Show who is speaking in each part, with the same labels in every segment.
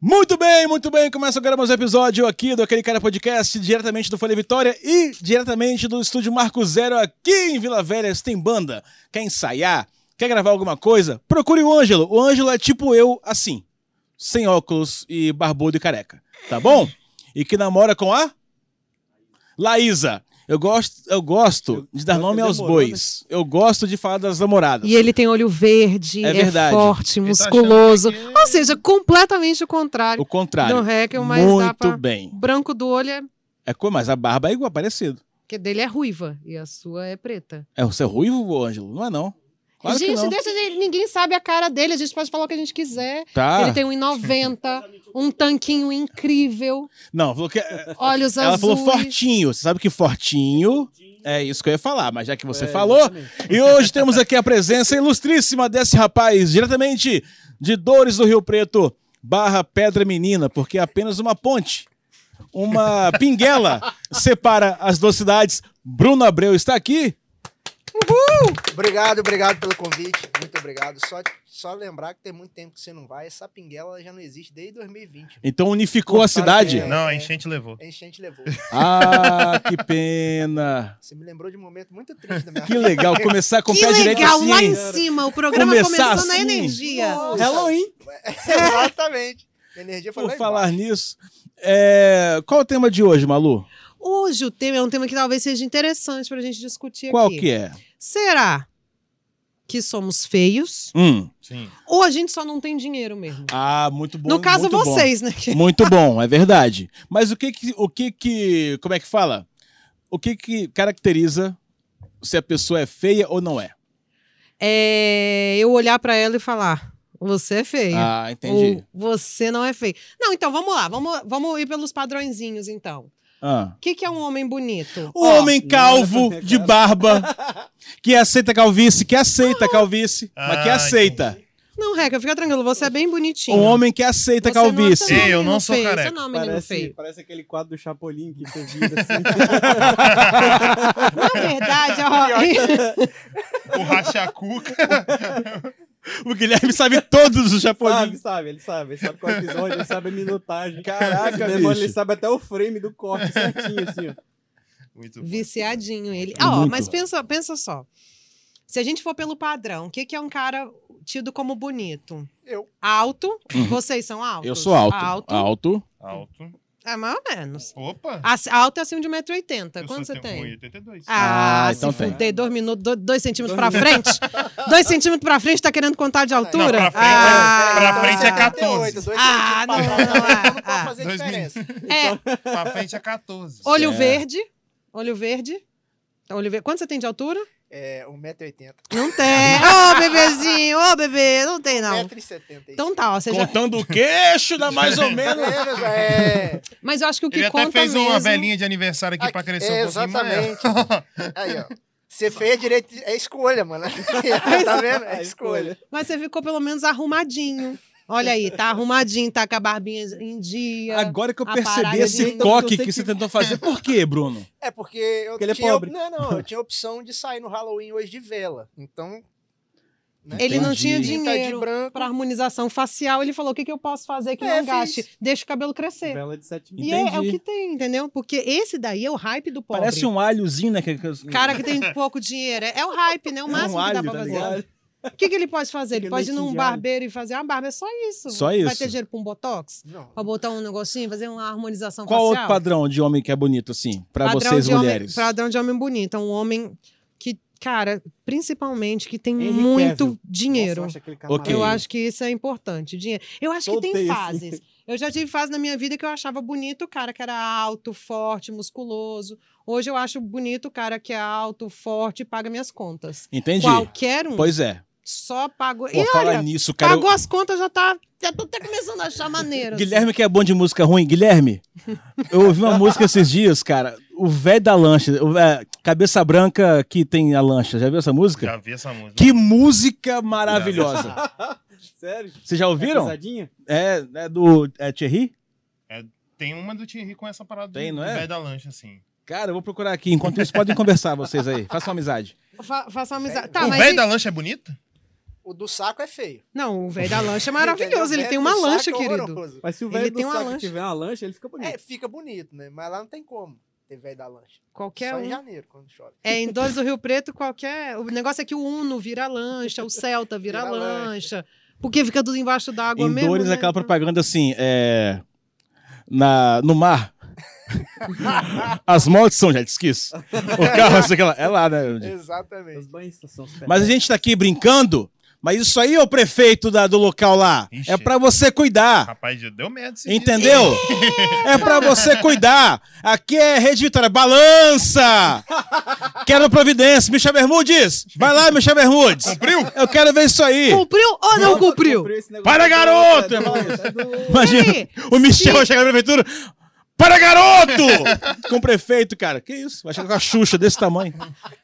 Speaker 1: Muito bem, muito bem. Começa agora mais um episódio aqui do Aquele Cara Podcast, diretamente do Folha Vitória e diretamente do estúdio Marco Zero aqui em Vila Velha. Se tem banda, quer ensaiar, quer gravar alguma coisa, procure o Ângelo. O Ângelo é tipo eu, assim, sem óculos e barbudo e careca, tá bom? E que namora com a Laísa. Eu gosto, eu gosto de dar nome aos
Speaker 2: demorou, né?
Speaker 1: bois. Eu gosto de falar das namoradas.
Speaker 3: E ele tem olho verde,
Speaker 1: É
Speaker 3: é,
Speaker 1: verdade.
Speaker 3: forte,
Speaker 2: Ele tá
Speaker 3: musculoso.
Speaker 2: achando que-
Speaker 3: Ou seja, completamente o contrário
Speaker 1: O contrário.
Speaker 3: do Heckel, mas
Speaker 1: Muito
Speaker 3: dá pra...
Speaker 1: bem.
Speaker 3: Branco do olho é...
Speaker 1: É mas a barba é igual, parecido.
Speaker 3: Porque dele é ruiva e a sua é preta.
Speaker 1: É você é ruivo, Ângelo? Não é não. Claro
Speaker 3: gente, deixa ninguém sabe a cara dele, a gente pode falar o que a gente quiser.
Speaker 1: Tá.
Speaker 3: Ele tem 1,90, um tanquinho incrível,
Speaker 1: Não, falou que
Speaker 3: olhos
Speaker 1: ela
Speaker 3: azuis.
Speaker 1: falou fortinho. Você sabe que fortinho é isso que eu ia falar, mas já que você
Speaker 2: É,
Speaker 1: falou.
Speaker 2: exatamente.
Speaker 1: E hoje temos aqui a presença ilustríssima desse rapaz, diretamente de Dores do Rio Preto, barra Pedra Menina, porque é apenas uma ponte. Uma pinguela separa as duas cidades. Bruno Abreu está aqui.
Speaker 4: Obrigado, obrigado pelo convite. Muito obrigado. Só, só lembrar que tem muito tempo que você não vai. Essa pinguela já não existe desde 2020.
Speaker 1: Então unificou a
Speaker 4: Pô,
Speaker 1: cidade.
Speaker 4: É,
Speaker 2: Não, a
Speaker 4: é.
Speaker 2: enchente levou.
Speaker 4: A enchente levou.
Speaker 1: Ah, que pena.
Speaker 4: Você me lembrou de um momento muito triste da minha
Speaker 1: Que legal começar com o
Speaker 3: Que
Speaker 1: pé direito
Speaker 3: legal,
Speaker 1: assim.
Speaker 3: lá
Speaker 1: hein?
Speaker 3: em cima, o programa
Speaker 1: Começar
Speaker 3: começou na
Speaker 1: assim.
Speaker 3: energia.
Speaker 4: Nossa.
Speaker 2: Halloween.
Speaker 4: Exatamente. A energia foi
Speaker 1: Por
Speaker 4: lá
Speaker 1: falar
Speaker 4: embaixo.
Speaker 1: nisso, é, qual o tema de hoje, Malu?
Speaker 3: Hoje o tema é um tema que talvez seja interessante pra gente discutir
Speaker 1: Qual
Speaker 3: aqui.
Speaker 1: que é?
Speaker 3: Será que somos feios
Speaker 1: Hum.
Speaker 2: Sim.
Speaker 3: ou a gente só não tem dinheiro mesmo?
Speaker 1: Ah, muito bom.
Speaker 3: no caso,
Speaker 1: muito bom.
Speaker 3: vocês, né?
Speaker 1: Muito bom, é verdade. Mas o que que, o que que, como é que fala? O que que caracteriza se a pessoa é feia ou não é?
Speaker 3: É eu olhar pra ela e falar: você é feio.
Speaker 1: Ah, entendi.
Speaker 3: Ou você não é feio. Não, então vamos lá, vamos, vamos ir pelos padrõezinhos, então.
Speaker 1: Ah.
Speaker 3: O que, que é um homem bonito?
Speaker 1: O
Speaker 3: Ó,
Speaker 1: homem calvo,
Speaker 2: não,
Speaker 1: de barba, que aceita calvície, que aceita
Speaker 3: Ah.
Speaker 1: calvície, mas que
Speaker 2: Ah,
Speaker 1: aceita.
Speaker 3: Não, Reca, fica tranquilo, você é bem bonitinho.
Speaker 1: Um homem que aceita
Speaker 3: Você não é
Speaker 1: calvície.
Speaker 3: seu
Speaker 2: Ei, eu não sou
Speaker 3: feio,
Speaker 2: careca.
Speaker 3: Você não é um menino
Speaker 2: Parece,
Speaker 3: feio.
Speaker 2: parece aquele quadro do Chapolin que você vira assim.
Speaker 3: Na verdade, ó,
Speaker 2: o Rachacuca.
Speaker 1: O Guilherme sabe todos os
Speaker 2: sabe,
Speaker 1: japoneses.
Speaker 2: sabe, ele sabe. Ele sabe qual episódio, ele sabe a minutagem.
Speaker 1: Caraca, bicho.
Speaker 2: Ele sabe até o frame do corte certinho, assim, ó.
Speaker 3: É
Speaker 2: Muito bom.
Speaker 3: viciadinho ele. Ah, ó,
Speaker 1: Muito.
Speaker 3: mas pensa, pensa só. Se a gente for pelo padrão, o que, que é um cara tido como bonito?
Speaker 4: Eu.
Speaker 3: Alto.
Speaker 1: Uhum.
Speaker 3: Vocês são altos?
Speaker 1: Eu sou alto.
Speaker 3: Alto.
Speaker 1: Alto.
Speaker 2: Alto.
Speaker 3: É, mais ou menos.
Speaker 2: Opa.
Speaker 3: Ac- Alto é acima de 1,80m.
Speaker 2: Eu
Speaker 3: Quanto você
Speaker 2: tem
Speaker 3: tem?
Speaker 2: 1,82.
Speaker 3: Ah,
Speaker 1: Ah, então
Speaker 3: se
Speaker 1: tem.
Speaker 3: fuder, dois minutos, dois, dois centímetros pra frente. dois centímetros pra frente, tá querendo contar de
Speaker 4: Não,
Speaker 3: altura?
Speaker 2: pra frente-
Speaker 3: ah,
Speaker 2: pra
Speaker 4: Então,
Speaker 2: frente é
Speaker 4: 78,
Speaker 2: 14.
Speaker 4: dois
Speaker 3: Ah, não, não,
Speaker 4: trás,
Speaker 3: é.
Speaker 4: não pode
Speaker 3: Ah.
Speaker 4: fazer
Speaker 2: Dois
Speaker 4: diferença.
Speaker 3: É,
Speaker 2: Pra frente é 14.
Speaker 3: olho
Speaker 1: É.
Speaker 3: verde. Olho verde. Olho verde. Quanto você tem de altura?
Speaker 4: É, 1,80m.
Speaker 3: Não tem. Ô, bebezinho, ô, bebê. Não tem, não.
Speaker 4: 1,70m.
Speaker 3: Então tá, ó, você já...
Speaker 1: Contando o queixo, dá mais ou menos.
Speaker 4: É.
Speaker 3: Mas eu acho que o que
Speaker 2: Ele
Speaker 3: conta
Speaker 2: até fez
Speaker 3: mesmo...
Speaker 2: uma velhinha de aniversário aqui pra crescer
Speaker 4: é,
Speaker 2: um pouquinho mais.
Speaker 4: Exatamente. Aí, ó. Ser feio é direito, é escolha, mano. tá vendo? É escolha.
Speaker 3: Mas você ficou pelo menos arrumadinho. Olha aí, tá arrumadinho, tá com a barbinha em dia.
Speaker 1: Agora que eu percebi esse
Speaker 3: de-
Speaker 1: coque
Speaker 2: sei
Speaker 1: que você
Speaker 2: que-
Speaker 1: tentou fazer, por quê, Bruno?
Speaker 4: É porque eu
Speaker 2: Porque ele é
Speaker 4: tinha.
Speaker 2: pobre.
Speaker 4: Não, não, eu tinha opção de sair no Halloween hoje de vela. Então. né?
Speaker 3: Ele não tinha
Speaker 4: de
Speaker 3: dinheiro pra harmonização facial. Ele falou: o que, que eu posso fazer que
Speaker 4: É,
Speaker 3: não gaste?
Speaker 4: fiz.
Speaker 3: Deixa o cabelo crescer.
Speaker 2: Vela de 7 mil.
Speaker 3: E é, é o que tem, entendeu? Porque esse daí é o hype do pobre.
Speaker 1: Parece um alhozinho, né? que- que-
Speaker 3: Cara que tem pouco dinheiro. É, é o hype, né? O
Speaker 1: É um
Speaker 3: máximo que dá pra
Speaker 1: tá
Speaker 3: fazer.
Speaker 1: ligado?
Speaker 3: O que, que ele pode fazer? Ele
Speaker 2: Aquele
Speaker 3: pode ir num barbeiro e fazer uma barba. É só isso.
Speaker 1: Só
Speaker 3: Vai
Speaker 1: isso.
Speaker 3: ter dinheiro pra um botox?
Speaker 4: Não.
Speaker 3: Pra botar um negocinho, fazer uma harmonização
Speaker 1: Qual
Speaker 3: facial?
Speaker 1: outro padrão de homem que é bonito, assim, pra
Speaker 3: Padrão
Speaker 1: vocês
Speaker 3: de homem-
Speaker 1: mulheres?
Speaker 3: padrão de homem bonito. É um homem que, cara, principalmente que tem
Speaker 2: Henry
Speaker 3: muito
Speaker 2: Cavill.
Speaker 3: dinheiro.
Speaker 2: Nossa, eu acho aquele cara
Speaker 1: Ok.
Speaker 3: Eu acho que isso é importante. Dinheiro. Eu acho
Speaker 2: Todo
Speaker 3: que tem
Speaker 2: tem,
Speaker 3: fases. Eu já tive fase na minha vida que eu achava bonito o cara que era alto, forte, musculoso. Hoje eu acho bonito o cara que é alto, forte e paga minhas contas.
Speaker 1: Entendi.
Speaker 3: Qualquer um.
Speaker 1: Pois é.
Speaker 3: Só pago.
Speaker 1: Pô,
Speaker 3: e
Speaker 1: falar
Speaker 3: olha,
Speaker 1: nisso, cara.
Speaker 3: pagou
Speaker 1: eu-
Speaker 3: as contas, já tá. Já tô até começando a achar maneiro. assim.
Speaker 1: Guilherme que é bom de música ruim. Guilherme, eu ouvi uma música esses dias, cara. O velho da lancha, o vé- cabeça branca que tem a lancha. Já viu essa música?
Speaker 2: Já vi essa música.
Speaker 1: Que música maravilhosa.
Speaker 2: Sério?
Speaker 1: Vocês já ouviram?
Speaker 2: Pesadinha?
Speaker 1: É, é do é Thierry?
Speaker 2: Tem uma do Thierry com essa parada
Speaker 1: Tem,
Speaker 2: do,
Speaker 1: não
Speaker 2: do
Speaker 1: é?
Speaker 2: velho da lancha, assim.
Speaker 1: Cara, eu vou procurar aqui. Enquanto isso, podem conversar vocês aí. Façam amizade.
Speaker 3: Fa faça uma amizade. Tá,
Speaker 2: o velho
Speaker 3: e-
Speaker 2: da lancha é bonito?
Speaker 4: O do saco é feio.
Speaker 3: Não, o velho da lancha é maravilhoso. Ele tem uma lancha,
Speaker 4: é
Speaker 3: querido.
Speaker 4: horroroso.
Speaker 5: Mas se o velho do
Speaker 3: tem uma
Speaker 5: saco
Speaker 3: lancha.
Speaker 5: tiver uma lancha, ele fica bonito.
Speaker 4: É, fica bonito, né? Mas lá não tem como ter velho da lancha.
Speaker 3: Qualquer
Speaker 4: Só em
Speaker 3: um.
Speaker 4: janeiro, quando chove.
Speaker 3: É, em Dores do Rio Preto, qualquer. O negócio é que o Uno vira lancha, o Celta vira,
Speaker 4: Vira
Speaker 3: lancha. Porque fica tudo embaixo d'água
Speaker 1: Em
Speaker 3: mesmo.
Speaker 1: Dores,
Speaker 3: né?
Speaker 1: aquela propaganda assim, é... Na, no mar. As motos são jet skis. O carro, sei lá, é lá, né?
Speaker 5: Os
Speaker 4: Exatamente.
Speaker 5: banhos são super.
Speaker 1: Mas a gente tá aqui brincando, mas isso aí, ô prefeito da, do local lá,
Speaker 2: Ixi.
Speaker 1: é pra você cuidar.
Speaker 2: Rapaz, deu esse
Speaker 1: Entendeu? É pra você cuidar. Aqui é Rede Vitória. Balança! Quero providência. Michel Bermudes! Vai lá, Michel Bermudes!
Speaker 2: Cumpriu?
Speaker 1: Eu quero ver isso aí.
Speaker 3: Cumpriu ou não cumpriu?
Speaker 1: Para,
Speaker 5: do-
Speaker 1: garoto!
Speaker 5: é do- é do-
Speaker 1: Imagina, o Michel vai chegar na prefeitura. Para, garoto! Com o prefeito, cara. Que isso? Vai chegar com a Xuxa desse tamanho.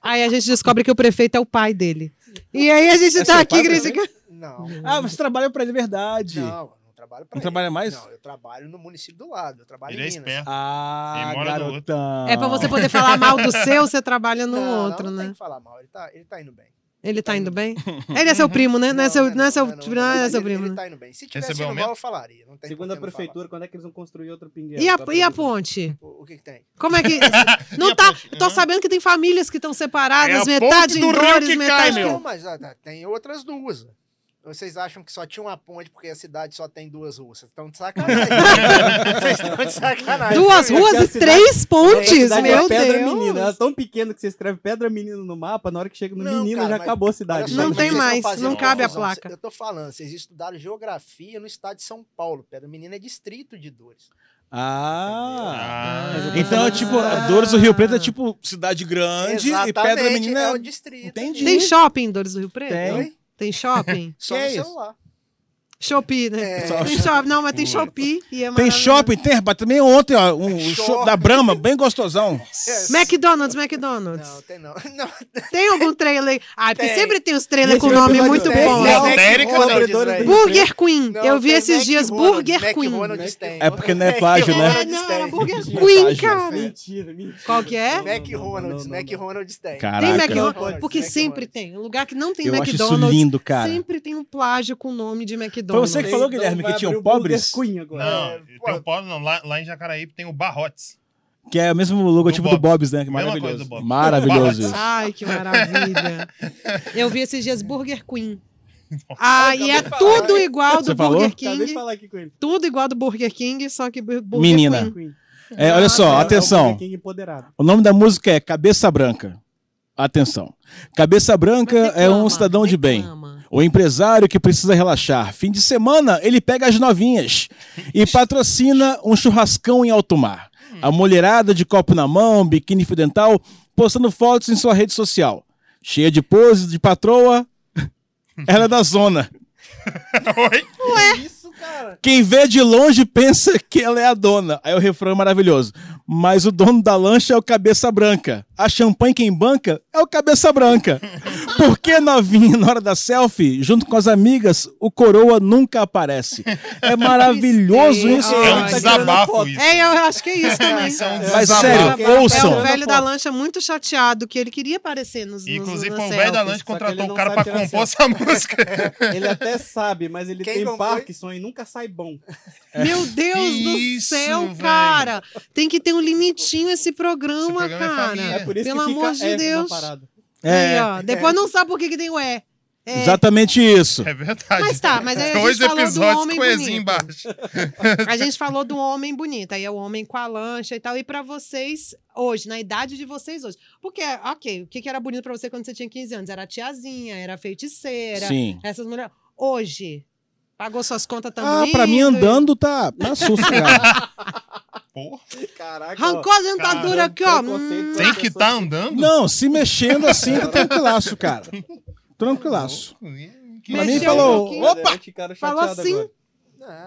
Speaker 3: Aí a gente descobre que o prefeito é o pai dele. E aí a gente
Speaker 1: É
Speaker 3: tá aqui
Speaker 1: pai
Speaker 3: criticando.
Speaker 4: Não.
Speaker 1: Ah, você trabalha pra ele, é verdade.
Speaker 4: Não, eu não trabalho pra
Speaker 1: Não
Speaker 4: ele.
Speaker 1: trabalha mais?
Speaker 4: Não, eu trabalho no município do lado. Eu trabalho
Speaker 2: Ele
Speaker 4: em
Speaker 2: é
Speaker 4: Minas.
Speaker 2: esperto.
Speaker 1: Ah,
Speaker 2: Ele mora no outro.
Speaker 1: garotão.
Speaker 3: É pra você poder falar mal do seu, você trabalha no
Speaker 4: Não,
Speaker 3: outro,
Speaker 4: não, não
Speaker 3: né?
Speaker 4: tem que falar mal. Ele tá, ele tá indo bem.
Speaker 3: Ele tá indo bem? Ele é seu primo, né? Não é seu, não é seu, não
Speaker 4: mas
Speaker 3: é seu
Speaker 4: ele-
Speaker 3: primo,
Speaker 4: Ele
Speaker 3: né?
Speaker 4: tá indo bem. Se tivesse indo mal, eu falaria. Não tem
Speaker 5: Segundo a prefeitura, quando é que eles vão construir outro pinguel?
Speaker 3: E a,
Speaker 5: pra
Speaker 3: e a ponte?
Speaker 4: O, o que que tem?
Speaker 3: Como é que. Não tá.
Speaker 2: ponte?
Speaker 3: Tô sabendo que tem famílias que estão
Speaker 2: É
Speaker 3: separadas,
Speaker 2: a
Speaker 3: metade em Dores,
Speaker 2: que cai,
Speaker 3: metade.
Speaker 2: meu.
Speaker 4: Não, mas ah, tá, tem outras duas. Vocês acham que só tinha uma ponte porque a cidade só tem duas ruas? Vocês estão de sacanagem. Vocês estão de sacanagem.
Speaker 3: Duas ruas e
Speaker 5: cidade-
Speaker 3: três pontes,
Speaker 5: é
Speaker 3: meu
Speaker 5: Pedra
Speaker 3: Deus.
Speaker 5: Menino. Ela é tão pequena que você escreve Pedra Menino no mapa, na hora que chega no
Speaker 4: Não,
Speaker 5: menino
Speaker 4: cara,
Speaker 5: já acabou a cidade.
Speaker 3: Não tem mais, não cabe a placa.
Speaker 4: Eu tô falando, vocês estudaram geografia no estado de São Paulo. Pedra Menina é distrito de Dores.
Speaker 1: Ah.
Speaker 2: Ah,
Speaker 1: Então, é tipo, a Dores do Rio Preto é tipo cidade grande e Pedra Menina
Speaker 4: é
Speaker 1: é
Speaker 4: o distrito.
Speaker 1: Entendi.
Speaker 3: Tem shopping em Dores do Rio Preto?
Speaker 1: Tem.
Speaker 3: Tem shopping?
Speaker 4: Só
Speaker 1: Que
Speaker 4: no
Speaker 1: é isso?
Speaker 4: celular.
Speaker 3: Shopee, né?
Speaker 4: É.
Speaker 3: Tem shopping. Não, mas tem. Shopee e é
Speaker 1: Tem shopping, tem, rapaz. Também ontem, ó, um, show
Speaker 4: Shopping.
Speaker 1: da Brahma, bem gostosão.
Speaker 4: É.
Speaker 3: McDonald's, McDonald's.
Speaker 4: Não, tem não. não.
Speaker 3: Tem algum trailer? Ah, porque sempre tem os trailers com nome muito bom.
Speaker 5: né?
Speaker 2: Não,
Speaker 5: do-
Speaker 3: Burger Queen.
Speaker 4: Não,
Speaker 3: Eu vi esses dias
Speaker 4: McDonald's,
Speaker 3: Burger Queen.
Speaker 4: McDonald's tem.
Speaker 1: É porque não é plágio, né?
Speaker 3: É, não, era Burger Queen,
Speaker 1: página.
Speaker 3: cara.
Speaker 5: Mentira, mentira.
Speaker 3: Qual que é?
Speaker 4: McDonald's,
Speaker 5: Não, não, não.
Speaker 4: McDonald's tem.
Speaker 1: Caraca.
Speaker 3: Tem
Speaker 5: Não,
Speaker 3: McDonald's, porque sempre
Speaker 4: McDonald's.
Speaker 3: tem. Um lugar que não tem
Speaker 1: Eu acho isso
Speaker 3: McDonald's,
Speaker 1: lindo, cara.
Speaker 3: sempre tem um plágio com o nome de
Speaker 1: Foi você que falou, Guilherme, que tinham
Speaker 5: abrir o Burger
Speaker 1: pobres?
Speaker 5: Queen agora.
Speaker 2: Não,
Speaker 4: É,
Speaker 2: tem
Speaker 4: pô.
Speaker 2: o pobre, não. Lá, lá em Jacaraípe tem o Barrotes.
Speaker 1: Que é o mesmo logotipo do
Speaker 2: Do
Speaker 1: Bob's, né? Que
Speaker 2: Mesma
Speaker 1: maravilhoso.
Speaker 2: coisa do Bob's.
Speaker 1: Maravilhoso isso.
Speaker 3: Ai, que maravilha. Eu vi esses dias Burger Queen. Ah, e é tudo igual do
Speaker 1: Você falou?
Speaker 3: Burger
Speaker 5: Acabei de
Speaker 3: King.
Speaker 5: falar aqui com ele.
Speaker 3: Tudo igual do Burger King, só que Bur- Burger
Speaker 1: Menina.
Speaker 3: Queen.
Speaker 5: Queen.
Speaker 1: É, olha só,
Speaker 5: É, é o
Speaker 1: atenção.
Speaker 5: Burger King empoderado.
Speaker 1: O nome da música é Cabeça Branca. Atenção. Cabeça Branca
Speaker 3: Mas
Speaker 1: é um
Speaker 3: reclama,
Speaker 1: cidadão de bem.
Speaker 3: reclama.
Speaker 1: O empresário que precisa relaxar. Fim de semana, ele pega as novinhas e patrocina um churrascão em alto mar. A mulherada de copo na mão, biquíni fio dental, postando fotos em sua rede social. Cheia de poses de patroa, ela é da zona.
Speaker 2: Oi?
Speaker 5: Isso, cara.
Speaker 1: Quem vê de longe pensa que ela é a dona. Aí o refrão é maravilhoso. Mas o dono da lancha é o cabeça branca. A champanhe quem banca é o cabeça branca. Por que novinha na hora da selfie, junto com as amigas, o coroa nunca aparece? É maravilhoso isso.
Speaker 2: É um
Speaker 3: Ai,
Speaker 2: desabafo isso.
Speaker 3: É, eu acho que é isso também.
Speaker 2: Isso é um
Speaker 1: Mas sério,
Speaker 3: É
Speaker 1: ouçam.
Speaker 3: o velho da lancha muito chateado, que ele queria aparecer nos, nos
Speaker 2: Inclusive,
Speaker 3: nas
Speaker 2: foi o velho da que contratou o cara pra
Speaker 5: tirar
Speaker 2: compor essa música.
Speaker 5: Ele até sabe, mas ele
Speaker 4: Quem
Speaker 5: tem? Parkinson e nunca sai bom.
Speaker 3: Meu Deus do
Speaker 2: Isso,
Speaker 3: céu,
Speaker 2: velho.
Speaker 3: cara. Tem que ter um limitinho esse programa,
Speaker 2: Esse programa é
Speaker 3: cara.
Speaker 2: família.
Speaker 5: É por isso
Speaker 3: Pelo
Speaker 5: que
Speaker 3: amor de
Speaker 5: é
Speaker 3: Deus. Aí,
Speaker 1: É,
Speaker 3: ó, depois não sabe por que, que tem o E. É.
Speaker 1: exatamente isso.
Speaker 2: É verdade.
Speaker 3: Mas tá, mas aí a
Speaker 2: Dois
Speaker 3: gente falou do
Speaker 2: episódios
Speaker 3: homem bonito.
Speaker 2: embaixo.
Speaker 3: A gente falou do homem bonito, aí é o homem com a lancha e tal. E pra vocês, hoje, na idade de vocês hoje. Porque, ok, o que, que era bonito pra você quando você tinha 15 anos? Era tiazinha, era feiticeira,
Speaker 1: Sim.
Speaker 3: essas mulheres. Hoje, pagou suas contas
Speaker 1: Ah,
Speaker 3: também.
Speaker 1: pra mim andando tá, tá susto, cara.
Speaker 2: Porra.
Speaker 5: Caraca.
Speaker 3: Arrancou a dentadura aqui, ó. Hum,
Speaker 2: Tem que estar tá andando?
Speaker 1: Não, se mexendo assim, tá tranquilaço, cara. Tranquilaço.
Speaker 2: Que
Speaker 1: Pra mim
Speaker 3: um
Speaker 1: falou,
Speaker 3: pouquinho.
Speaker 1: opa!
Speaker 3: Falou assim.
Speaker 5: Agora.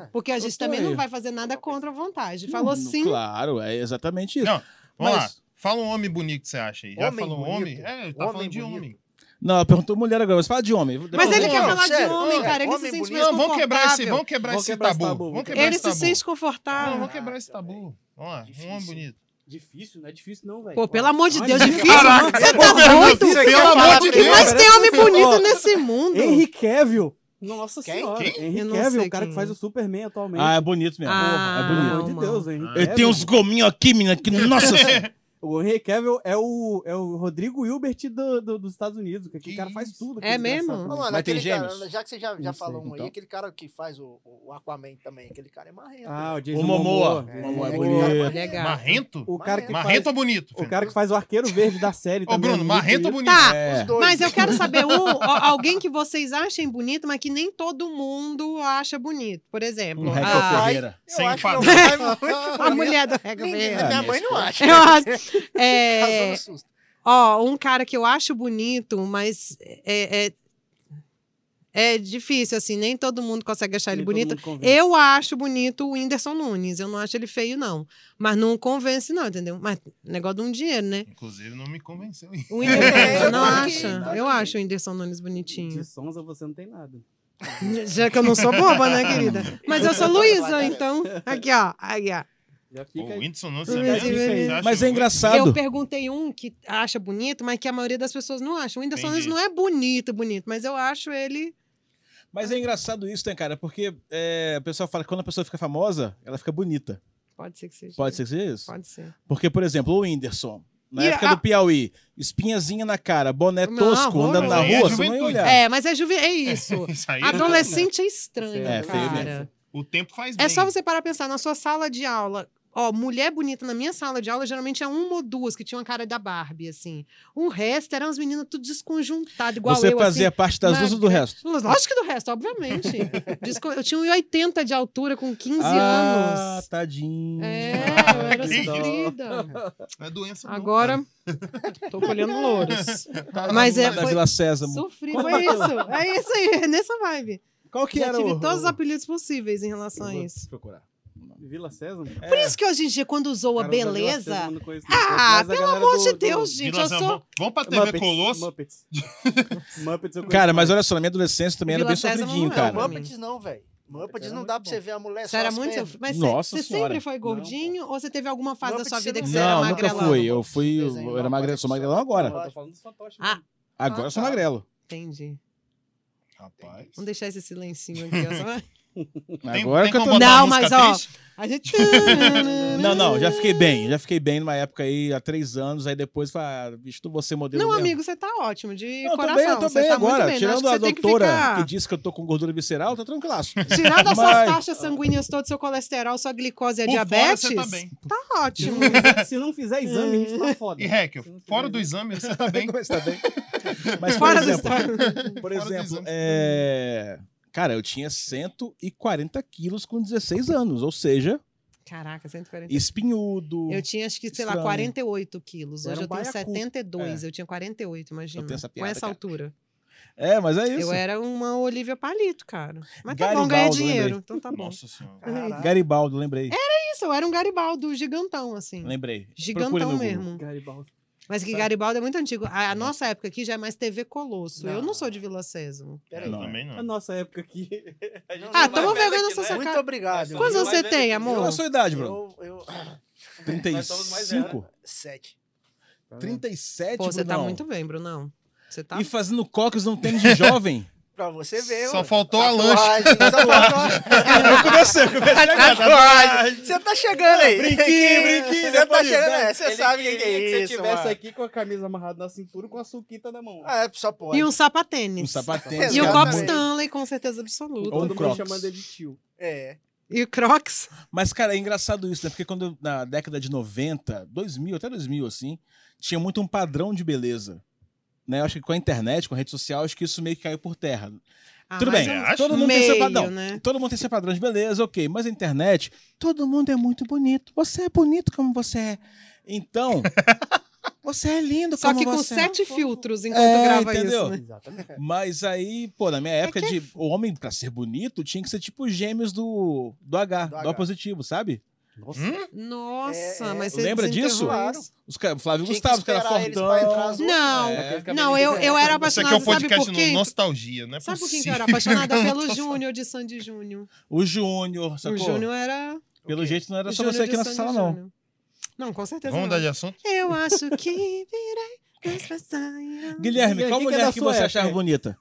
Speaker 4: É.
Speaker 3: Porque a gente também
Speaker 1: aí.
Speaker 3: não vai fazer nada contra a vontade. Falou
Speaker 1: Hum,
Speaker 3: sim.
Speaker 1: Claro, é exatamente isso.
Speaker 2: Não, vamos
Speaker 1: Mas-
Speaker 2: lá. Fala um homem bonito que você acha aí. Já
Speaker 4: Homem
Speaker 2: falou
Speaker 4: bonito?
Speaker 2: homem? É, tá
Speaker 4: Homem
Speaker 2: falando de
Speaker 4: bonito.
Speaker 2: homem.
Speaker 1: Não, ela perguntou mulher agora, mas fala de homem.
Speaker 3: Mas ele
Speaker 2: Não,
Speaker 3: quer
Speaker 2: não,
Speaker 3: falar de homem,
Speaker 4: não,
Speaker 3: cara. Ele
Speaker 4: homem
Speaker 3: se sente
Speaker 2: Não, vamos quebrar esse, vamos quebrar
Speaker 5: Vamos
Speaker 2: esse tabu.
Speaker 5: tabu.
Speaker 2: Vamos quebrar
Speaker 3: Ele
Speaker 2: esse
Speaker 3: se sente
Speaker 2: Não,
Speaker 3: confortável.
Speaker 2: vamos quebrar esse tabu. Vamos lá, um homem bonito.
Speaker 5: Difícil, não é difícil não, velho.
Speaker 3: Pô, pelo amor de Deus, difícil.
Speaker 2: Caraca,
Speaker 3: Você tá doido?
Speaker 2: pelo amor de
Speaker 3: O que
Speaker 2: Deus.
Speaker 3: mais tem homem bonito
Speaker 5: Ó,
Speaker 3: nesse mundo?
Speaker 5: Henry Cavill. Nossa
Speaker 4: Quem?
Speaker 5: senhora.
Speaker 2: Quem?
Speaker 5: Henry
Speaker 3: Eu não
Speaker 5: Cavill, o cara
Speaker 3: quem
Speaker 5: que faz
Speaker 3: é.
Speaker 5: o Superman atualmente.
Speaker 1: Ah, é bonito mesmo.
Speaker 3: Ah,
Speaker 1: é
Speaker 5: Pelo
Speaker 1: bonito.
Speaker 5: amor de
Speaker 3: não,
Speaker 5: Deus, Henry.
Speaker 1: Ele
Speaker 5: Cavill.
Speaker 1: tem uns gominhos aqui, menina, que nossa senhora.
Speaker 5: O Henry Cavill é o, é o Rodrigo Hilbert do, do- dos Estados Unidos, que aquele
Speaker 2: Que
Speaker 5: cara faz tudo.
Speaker 3: É
Speaker 5: aquele
Speaker 3: mesmo?
Speaker 4: Ô, mano,
Speaker 1: Mas tem
Speaker 4: aquele cara,
Speaker 1: gêmeos?
Speaker 4: já que você já, já falou
Speaker 5: sei,
Speaker 4: um
Speaker 1: então.
Speaker 4: aí, aquele cara que faz o, o Aquaman também, aquele cara é marrento.
Speaker 5: Ah, o
Speaker 4: né?
Speaker 5: Jason
Speaker 1: O Momoa.
Speaker 5: Momoa.
Speaker 4: É,
Speaker 1: Momoa é
Speaker 4: aquele
Speaker 1: bonito.
Speaker 3: é
Speaker 4: marrento.
Speaker 5: O cara que
Speaker 2: Marrento ou
Speaker 5: faz,
Speaker 2: bonito?
Speaker 5: o cara que faz o arqueiro verde da série
Speaker 2: Ô,
Speaker 5: também. é
Speaker 2: Bruno, marrento ou
Speaker 5: bonito.
Speaker 2: bonito?
Speaker 3: Tá,
Speaker 1: É.
Speaker 3: Mas eu quero saber um, alguém que vocês achem bonito, mas que nem todo mundo acha bonito. Por exemplo,
Speaker 1: Um
Speaker 3: a,
Speaker 1: Ferreira.
Speaker 2: Sem
Speaker 4: é
Speaker 3: a mulher do Rega Verde.
Speaker 4: Minha mãe não acha.
Speaker 3: Eu acho. É, ó, um cara que eu acho bonito, mas é, é, é difícil, assim, nem todo mundo consegue achar ele
Speaker 5: Nem todo
Speaker 3: bonito. Eu acho bonito o Whindersson Nunes. Eu não acho ele feio, não. Mas não convence, não, entendeu? Mas negócio de um dinheiro, né?
Speaker 2: Inclusive, não me convenceu.
Speaker 3: O Whindersson, não
Speaker 4: aqui,
Speaker 3: acha?
Speaker 4: tá
Speaker 3: Eu
Speaker 4: aqui.
Speaker 3: acho o Whindersson Nunes bonitinho.
Speaker 5: De Sonza você não tem nada.
Speaker 3: Já que eu não sou boba, né, querida? Mas eu sou Luísa, então. Aqui, ó. Aí, ó.
Speaker 5: Já
Speaker 2: O
Speaker 5: fica aí.
Speaker 2: Whindersson não sabia.
Speaker 3: mas-
Speaker 1: Mas é
Speaker 2: o-
Speaker 1: engraçado.
Speaker 3: Eu perguntei um que acha bonito, mas que a maioria das pessoas não acha. O Whindersson
Speaker 2: Entendi.
Speaker 3: não é bonito, bonito, mas eu acho ele.
Speaker 1: Mas é engraçado isso, né, cara? Porque é, o pessoal fala que quando a pessoa fica famosa, ela fica bonita.
Speaker 3: Pode ser que seja.
Speaker 1: Pode ser que seja isso?
Speaker 3: Pode ser.
Speaker 1: Porque, por exemplo, o Whindersson, na
Speaker 3: E
Speaker 1: época
Speaker 3: a-
Speaker 1: do Piauí, espinhazinha na cara, boné tosco, andando na
Speaker 2: é
Speaker 1: rua, você não ia olhar.
Speaker 3: É, mas é juve... é isso.
Speaker 2: Isso aí
Speaker 3: Adolescente é estranho,
Speaker 1: É, feio
Speaker 3: cara.
Speaker 1: mesmo.
Speaker 2: O tempo faz bem.
Speaker 3: É só você parar pra pensar, na sua sala de aula, ó, mulher bonita na minha sala de aula, geralmente é uma ou duas que tinham a cara da Barbie, assim. O resto eram as meninas tudo desconjuntado, igual
Speaker 1: Você
Speaker 3: eu,
Speaker 1: fazia
Speaker 3: assim.
Speaker 1: parte das duas ou do resto?
Speaker 3: Lógico que do resto, obviamente. Desco- Eu tinha 1,80 de altura com 15
Speaker 1: Ah,
Speaker 3: anos.
Speaker 1: tadinho.
Speaker 3: É, eu era sofrida.
Speaker 2: Não é doença, não,
Speaker 3: Agora, tô colhendo louros. Mas é,
Speaker 1: Da
Speaker 3: foi,
Speaker 1: Vila Sésamo.
Speaker 3: sofri, foi isso. É isso aí, é nessa vibe.
Speaker 1: Qual que
Speaker 3: Já
Speaker 1: era
Speaker 3: tive
Speaker 1: o...
Speaker 3: todos os apelidos possíveis em relação a
Speaker 1: Eu vou
Speaker 3: isso.
Speaker 1: procurar.
Speaker 5: Vila Sésamo?
Speaker 3: Por isso que hoje em dia, quando zoa
Speaker 5: Cara, da Vila
Speaker 3: beleza...
Speaker 5: Não conheço, não.
Speaker 3: Ah,
Speaker 5: a
Speaker 3: pelo amor
Speaker 5: do-
Speaker 3: de
Speaker 5: do-
Speaker 3: Deus, gente.
Speaker 2: Vila
Speaker 3: Eu sou...
Speaker 2: Vamos- pra TV
Speaker 5: Muppets,
Speaker 2: Colosso.
Speaker 5: Muppets. Muppets
Speaker 1: Cara, mas olha só, na minha adolescência também era bem
Speaker 3: Sésamo
Speaker 1: sofridinho,
Speaker 3: não é,
Speaker 1: cara.
Speaker 3: pra mim.
Speaker 4: Muppets não, velho. Muppets não dá pra você ver a mulher
Speaker 3: Você
Speaker 4: só
Speaker 3: era muito sofrido. Mas
Speaker 1: Nossa
Speaker 3: você
Speaker 1: Senhora.
Speaker 3: sempre foi gordinho ou você teve alguma fase da
Speaker 4: Muppets
Speaker 3: sua vida
Speaker 4: você
Speaker 3: que
Speaker 4: não
Speaker 3: você era
Speaker 1: Não, nunca
Speaker 3: magrelão?
Speaker 1: fui. Eu fui, eu era
Speaker 4: não
Speaker 1: magrelo, sou magrelão agora.
Speaker 5: Eu tô falando dos fantoches.
Speaker 3: Ah,
Speaker 1: Agora
Speaker 4: Ah,
Speaker 1: eu sou
Speaker 4: tá.
Speaker 1: magrelo.
Speaker 3: entendi.
Speaker 2: Rapaz.
Speaker 3: Vamos deixar esse silencinho aqui. ó, só-
Speaker 2: Tem-
Speaker 1: Agora
Speaker 2: tem
Speaker 1: que eu tô...
Speaker 3: Não, mas, ó,
Speaker 2: triste?
Speaker 3: A gente...
Speaker 1: Não, não, já fiquei bem. Já fiquei bem numa época aí, há três anos. Aí depois, ah, bicho, tu você modelo
Speaker 3: Não,
Speaker 1: mesmo.
Speaker 3: amigo, você tá ótimo, de
Speaker 1: Não, eu tô
Speaker 3: coração.
Speaker 1: bem, eu tô
Speaker 3: você
Speaker 1: bem
Speaker 3: tá muito
Speaker 1: agora.
Speaker 3: bem.
Speaker 1: Tirando
Speaker 3: que
Speaker 1: a
Speaker 3: tem que
Speaker 1: doutora
Speaker 3: ficar-
Speaker 1: que disse que eu tô com gordura visceral, tá tranquilaço.
Speaker 3: Tirando as suas taxas sanguíneas todas, seu colesterol, sua glicose e a
Speaker 2: fora,
Speaker 3: diabetes,
Speaker 2: você tá bem.
Speaker 3: tá ótimo.
Speaker 5: Se não fizer exame, a gente tá foda.
Speaker 2: E, Heckel, fora do exame, você tá bem.
Speaker 1: Mas tá bem. Mas, por
Speaker 3: Fora do
Speaker 1: exemplo,
Speaker 3: estado.
Speaker 1: por
Speaker 2: Fora do
Speaker 1: exemplo
Speaker 2: exame.
Speaker 1: É... cara, eu tinha 140 quilos com 16 anos, ou seja,
Speaker 3: Caraca, 140.
Speaker 1: espinhudo.
Speaker 3: Eu tinha, acho que, sei lá,
Speaker 1: Estranho.
Speaker 3: 48 quilos.
Speaker 5: Era
Speaker 3: Hoje
Speaker 5: um
Speaker 3: eu tenho
Speaker 5: baiacu.
Speaker 3: 72.
Speaker 1: É.
Speaker 3: Eu tinha 48, imagina.
Speaker 1: tenho essa
Speaker 3: Com
Speaker 1: piada,
Speaker 3: essa
Speaker 1: cara.
Speaker 3: altura.
Speaker 1: É, mas é isso.
Speaker 3: Eu era uma Olivia Palito, cara. Mas tá bom
Speaker 1: Garibaldo,
Speaker 3: ganhar
Speaker 1: lembrei.
Speaker 3: dinheiro. Então tá bom.
Speaker 2: Nossa senhora.
Speaker 4: Caralho.
Speaker 1: Garibaldo, lembrei.
Speaker 3: Isso, eu era um Garibaldo gigantão, assim.
Speaker 1: Lembrei.
Speaker 3: Gigantão mesmo.
Speaker 5: Garibaldi.
Speaker 3: Mas que
Speaker 1: Sabe?
Speaker 3: Garibaldo é muito antigo. A, a nossa época aqui já é mais TV Colosso. Eu não
Speaker 4: Não.
Speaker 3: sou de Vila Sésamo.
Speaker 4: Peraí.
Speaker 1: Não.
Speaker 2: Também
Speaker 5: A
Speaker 2: não.
Speaker 5: nossa época aqui. a
Speaker 3: Ah,
Speaker 5: é velho
Speaker 3: vergonha nessa
Speaker 5: né?
Speaker 3: sua
Speaker 4: Muito obrigado.
Speaker 3: Quantos anos você tem,
Speaker 5: que
Speaker 3: amor?
Speaker 1: Qual a sua idade, Bruno?
Speaker 4: Eu, eu...
Speaker 5: Nós somos mais velhos,
Speaker 1: 35?
Speaker 4: Sete.
Speaker 1: 37,
Speaker 3: Pô, você tá
Speaker 1: Brunão?
Speaker 3: muito bem, Brunão. Você tá.
Speaker 1: E fazendo cocos num tênis de jovem?
Speaker 4: Pra você ver.
Speaker 2: Só faltou a lancha.
Speaker 4: Tatuagem, Só faltou
Speaker 1: eu comecei, eu comecei a
Speaker 4: Tatuagem. Você tá chegando aí.
Speaker 1: Brinquinho, brinquinho,
Speaker 4: Você tá chegando aí. Você
Speaker 5: Ele
Speaker 4: sabe o que, que é
Speaker 5: que
Speaker 4: isso,
Speaker 5: você tivesse
Speaker 4: mano.
Speaker 5: aqui com a camisa amarrada na cintura com a suquita na mão.
Speaker 4: Ah, é, só pode.
Speaker 3: E um sapatênis.
Speaker 1: Um sapatênis.
Speaker 3: E o. Cobb Stanley, com certeza absoluta.
Speaker 1: Ou
Speaker 5: Todo mundo chamando ele de tio.
Speaker 4: É.
Speaker 3: E o Crocs.
Speaker 1: Mas, cara, é engraçado isso, né? Porque quando na década de 90, 2000, até 2000, assim, tinha muito um padrão de beleza. Né? Eu acho que com a internet, com a rede social, acho que isso meio que caiu por terra.
Speaker 3: Ah,
Speaker 1: Tudo bem,
Speaker 3: um
Speaker 2: acha?
Speaker 1: todo mundo tem seu
Speaker 3: meio,
Speaker 1: padrão.
Speaker 3: né?
Speaker 1: Todo mundo tem seu padrão de beleza, ok. Mas a internet, todo mundo é muito bonito. Você é bonito como você é. Então, você é lindo
Speaker 3: Só que com
Speaker 1: você é.
Speaker 3: sete filtros enquanto
Speaker 1: É,
Speaker 3: grava
Speaker 1: entendeu?
Speaker 3: isso, né?
Speaker 5: Exatamente.
Speaker 1: Mas aí, pô, na minha época,
Speaker 3: que-
Speaker 1: de, o homem, pra ser bonito, tinha que ser tipo gêmeos do, do H,
Speaker 4: Do
Speaker 1: do,
Speaker 4: H.
Speaker 1: O positivo, sabe?
Speaker 5: Nossa.
Speaker 2: Hum?
Speaker 3: Nossa,
Speaker 4: É, é,
Speaker 3: mas você
Speaker 1: lembra disso?
Speaker 4: Claro.
Speaker 3: isso.
Speaker 1: Os caras, Flávio
Speaker 4: Tinha que
Speaker 1: Gustavo, que
Speaker 4: pra entrar
Speaker 1: fortão.
Speaker 3: Não,
Speaker 1: É.
Speaker 3: não, eu, eu era
Speaker 2: Esse aqui
Speaker 3: apaixonada,
Speaker 2: é o
Speaker 3: sabe
Speaker 2: podcast
Speaker 3: por
Speaker 2: no
Speaker 3: quem?
Speaker 2: Nostalgia, né?
Speaker 3: Sabe por quem que eu era apaixonada? Pelo Júnior de Sandy Júnior.
Speaker 1: O Júnior,
Speaker 3: O
Speaker 1: sacou?
Speaker 3: Júnior era...
Speaker 1: Pelo
Speaker 4: O quê?
Speaker 1: jeito não era
Speaker 3: o
Speaker 1: só você aqui nessa sala, não.
Speaker 3: Júnior. Não, com certeza
Speaker 2: Vamos mudar de assunto?
Speaker 3: Eu acho que virei.
Speaker 1: Guilherme, qual
Speaker 5: que é
Speaker 1: mulher
Speaker 5: da
Speaker 1: que
Speaker 5: sua
Speaker 1: você achava bonita?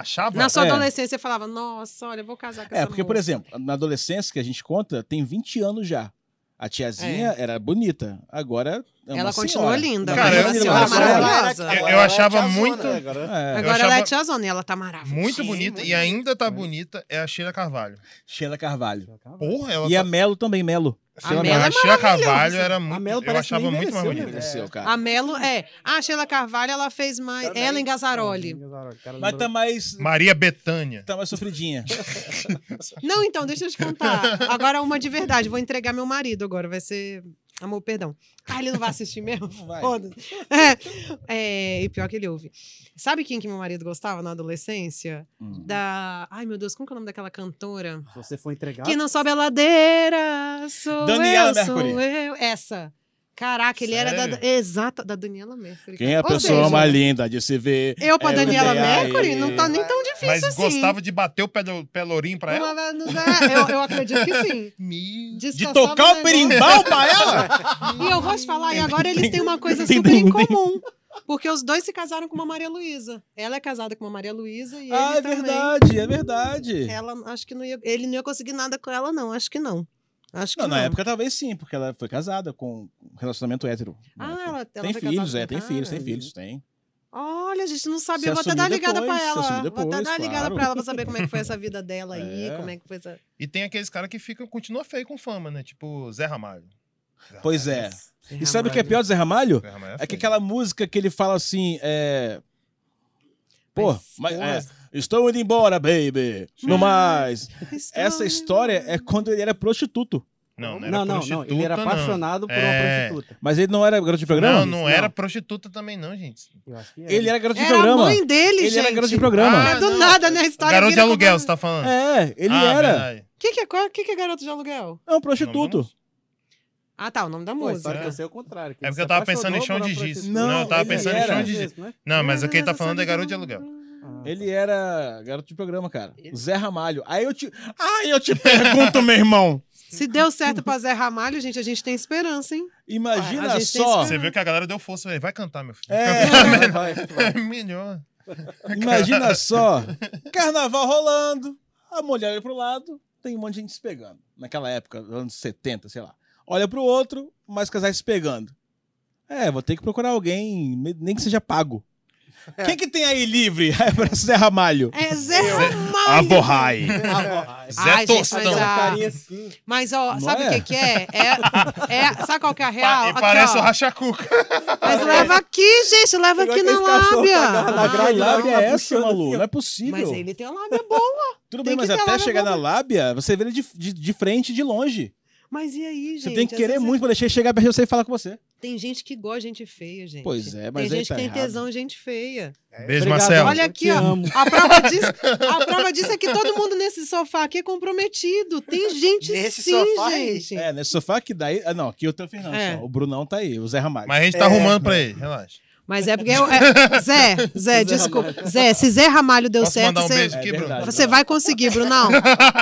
Speaker 2: Achava?
Speaker 3: Na sua
Speaker 1: É.
Speaker 3: adolescência, você falava, nossa, olha, eu vou casar com essa
Speaker 1: É, porque, por
Speaker 3: moça.
Speaker 1: exemplo, na adolescência que a gente conta, tem 20 anos já. A tiazinha era bonita, agora é
Speaker 3: Ela continua
Speaker 1: senhora.
Speaker 3: linda.
Speaker 2: Cara,
Speaker 3: é maravilhosa.
Speaker 2: eu- eu
Speaker 4: é
Speaker 2: achava
Speaker 4: tiazona.
Speaker 2: muito-
Speaker 5: Agora,
Speaker 1: É.
Speaker 3: Agora ela é tiazona e ela tá maravilhosa.
Speaker 2: Muito
Speaker 4: Sim,
Speaker 2: bonita.
Speaker 4: muito
Speaker 2: E ainda tá bonita é a Sheila Carvalho.
Speaker 1: Sheila Carvalho.
Speaker 2: Porra, ela
Speaker 1: E
Speaker 2: tá...
Speaker 1: a Melo também, Melo.
Speaker 3: A
Speaker 1: Sheila
Speaker 3: Melo é
Speaker 2: a Sheila Carvalho era
Speaker 5: A
Speaker 2: muito...
Speaker 5: Melo
Speaker 2: Eu achava muito mais
Speaker 5: né?
Speaker 2: bonita.
Speaker 1: Cara.
Speaker 3: A Melo, é. Ah, a Sheila Carvalho, ela fez mais.
Speaker 4: Também.
Speaker 3: Ela em Gazzaroli.
Speaker 1: Mas tá mais,
Speaker 2: Maria Bethânia.
Speaker 1: tá mais sofridinha.
Speaker 3: Não, então, deixa eu te contar. Agora uma de verdade. Vou entregar meu marido agora. Vai ser. Amor, perdão. Ah, ele não vai assistir mesmo?
Speaker 1: Vai.
Speaker 3: Foda-se. É, é, e pior que ele ouve. Sabe quem que meu marido gostava na adolescência?
Speaker 1: Hum.
Speaker 3: Da. Ai, meu Deus, como que é o nome daquela cantora?
Speaker 5: Você for entregar.
Speaker 3: Quem não sobe a ladeira sou
Speaker 1: Daniela
Speaker 3: eu,
Speaker 1: Mercury.
Speaker 3: sou eu. Essa. Caraca, ele era da.
Speaker 2: Sério?
Speaker 3: Exata, da Daniela Mercury.
Speaker 1: Quem é a
Speaker 3: Ou
Speaker 1: pessoa
Speaker 3: seja,
Speaker 1: mais linda de se ver?
Speaker 3: Eu pra
Speaker 1: É
Speaker 3: Daniela. Mercury? Não tá nem tão difícil
Speaker 2: Mas
Speaker 3: assim.
Speaker 2: gostava de bater o pelo- pelourinho pra ela?
Speaker 3: No- é, eu, eu acredito que sim.
Speaker 2: Me...
Speaker 1: De tocar o berimbau pra ela?
Speaker 3: E eu vou te falar, e agora eles têm uma coisa super
Speaker 1: tem,
Speaker 3: em
Speaker 1: tem.
Speaker 3: comum. Porque os dois se casaram com uma Maria Luísa. Ela é casada com uma Maria Luísa e ele
Speaker 1: Ah, é
Speaker 3: também.
Speaker 1: verdade, é verdade.
Speaker 3: Ela, acho que não ia, ele não ia conseguir nada com ela, não. Acho que não. Acho que
Speaker 1: Não,
Speaker 3: não.
Speaker 1: na época talvez sim, porque ela foi casada com um relacionamento hétero.
Speaker 3: Ah, ela, ela
Speaker 1: tem
Speaker 3: foi
Speaker 1: filhos,
Speaker 3: casada
Speaker 1: é,
Speaker 3: com
Speaker 1: tem filhos, tem filhos, tem.
Speaker 3: Olha, a gente não sabia. Eu vou até dar ligada
Speaker 1: depois,
Speaker 3: pra
Speaker 1: se
Speaker 3: ela.
Speaker 1: assumiu
Speaker 3: vou até
Speaker 1: depois,
Speaker 3: dar ligada
Speaker 1: claro.
Speaker 3: pra ela pra saber como é que foi essa vida dela aí,
Speaker 1: É.
Speaker 3: como é que foi essa.
Speaker 2: E tem aqueles caras que ficam, continua feio com fama, né? Tipo Zé Ramalho. Zé
Speaker 1: Pois
Speaker 2: Ramalho
Speaker 1: é. E sabe o que é pior do Zé Ramalho?
Speaker 2: Zé Ramalho
Speaker 1: É que
Speaker 2: feio.
Speaker 1: aquela música que ele fala assim, é... Pô, mas,
Speaker 3: porra.
Speaker 1: é, estou indo embora, baby. No
Speaker 3: Hum.
Speaker 1: mais.
Speaker 3: Estou
Speaker 1: Essa história é quando ele era prostituto.
Speaker 2: Não, não era
Speaker 5: Não, não, não.
Speaker 2: prostituta,
Speaker 5: Ele era
Speaker 2: não.
Speaker 5: apaixonado por
Speaker 2: É.
Speaker 5: uma prostituta.
Speaker 1: Mas ele não era garoto de programa?
Speaker 2: Não, não
Speaker 5: Não.
Speaker 2: era prostituta também, não, gente.
Speaker 5: Eu acho que
Speaker 1: Ele era garoto de
Speaker 3: Era a
Speaker 1: programa.
Speaker 3: mãe dele,
Speaker 1: Ele
Speaker 3: gente.
Speaker 1: era garoto de programa.
Speaker 2: Ah,
Speaker 3: É do
Speaker 2: não.
Speaker 3: nada, né? A história
Speaker 2: Garoto de aluguel,
Speaker 3: como-
Speaker 2: você tá falando?
Speaker 1: É, ele
Speaker 2: Ah,
Speaker 1: era.
Speaker 3: O que, que, é, qual- que, que é garoto de aluguel?
Speaker 1: É um prostituto.
Speaker 3: Ah, tá, o nome da
Speaker 5: Pô, a
Speaker 3: música.
Speaker 5: eu sei é o contrário. que
Speaker 2: É
Speaker 5: ele
Speaker 2: porque eu tava pensando em chão de
Speaker 5: por
Speaker 2: giz.
Speaker 5: prostituta.
Speaker 1: Não,
Speaker 2: Não, eu tava
Speaker 1: ele
Speaker 2: pensando em
Speaker 1: era.
Speaker 2: chão de giz.
Speaker 5: Né?
Speaker 2: Não, mas o que ele tá falando é garoto de aluguel.
Speaker 5: Ah.
Speaker 1: Ele era garoto de programa, cara.
Speaker 4: Ele-
Speaker 1: Zé Ramalho. Aí eu te. Ai, eu te pergunto, meu irmão.
Speaker 3: Se deu certo pra Zé Ramalho, gente, a gente tem esperança, hein?
Speaker 1: Imagina
Speaker 3: A
Speaker 1: só.
Speaker 2: Você viu que a galera deu força. velho. Vai cantar, meu filho.
Speaker 1: É,
Speaker 5: Vai, vai.
Speaker 2: Melhor.
Speaker 1: imagina só. Carnaval rolando. A mulher olha pro lado, tem um monte de gente se pegando. Naquela época, anos 70, sei lá. Olha pro outro, mais casais se pegando. É, vou ter que procurar alguém, nem que seja pago. Quem que tem aí livre? É Zé Ramalho.
Speaker 3: É Zé Ramalho.
Speaker 1: Avorrai.
Speaker 2: Zé
Speaker 3: Ai, gente,
Speaker 2: Tostão.
Speaker 3: mas a-
Speaker 5: assim.
Speaker 3: Mas, ó,
Speaker 1: Não
Speaker 3: sabe o
Speaker 1: é?
Speaker 3: que que é? é? é- Sabe qual que é a real?
Speaker 2: Pa- e
Speaker 3: Aqui,
Speaker 2: parece
Speaker 3: ó.
Speaker 2: o Rachacuca.
Speaker 3: Mas leva aqui, gente, leva aqui na
Speaker 5: cachorro que
Speaker 3: lábia.
Speaker 5: agarra na
Speaker 3: Ah,
Speaker 1: lábia
Speaker 5: tá
Speaker 1: é essa, Malu?
Speaker 5: assim.
Speaker 1: Não é possível.
Speaker 3: Mas ele tem a lábia boa.
Speaker 1: Tudo
Speaker 3: tem
Speaker 1: bem, mas até chegar
Speaker 3: boa.
Speaker 1: na lábia, você vê ele de, de, de frente e de longe.
Speaker 3: Mas e aí, gente?
Speaker 1: Você tem que querer
Speaker 3: vezes
Speaker 1: muito pra deixar ele chegar perto de você e falar com você.
Speaker 3: Tem gente que gosta de gente feia, gente.
Speaker 1: Pois é, mas
Speaker 3: Tem gente
Speaker 1: tá
Speaker 3: que tem
Speaker 1: errado.
Speaker 3: tesão em gente feia.
Speaker 2: Beijo,
Speaker 5: Obrigado,
Speaker 2: Marcelo.
Speaker 3: Olha aqui, ó. A prova, disso, a prova disso é que todo mundo nesse sofá aqui é comprometido. Tem gente
Speaker 4: Nesse
Speaker 3: sim,
Speaker 4: sofá
Speaker 3: gente.
Speaker 1: É, nesse sofá que daí. Ah, não, aqui eu tenho o Fernando
Speaker 3: É.
Speaker 1: só. O Brunão tá aí, o Zé Ramalho.
Speaker 2: Mas a gente tá
Speaker 4: É.
Speaker 2: arrumando pra ele, relaxa.
Speaker 3: Mas é porque eu. é- Zé, Zé, desculpa. Zé, se Zé Ramalho deu
Speaker 2: Posso
Speaker 3: certo,
Speaker 2: um
Speaker 3: você,
Speaker 2: beijo
Speaker 1: É
Speaker 2: aqui,
Speaker 1: verdade.
Speaker 2: Bruno?
Speaker 3: você vai conseguir, Brunão.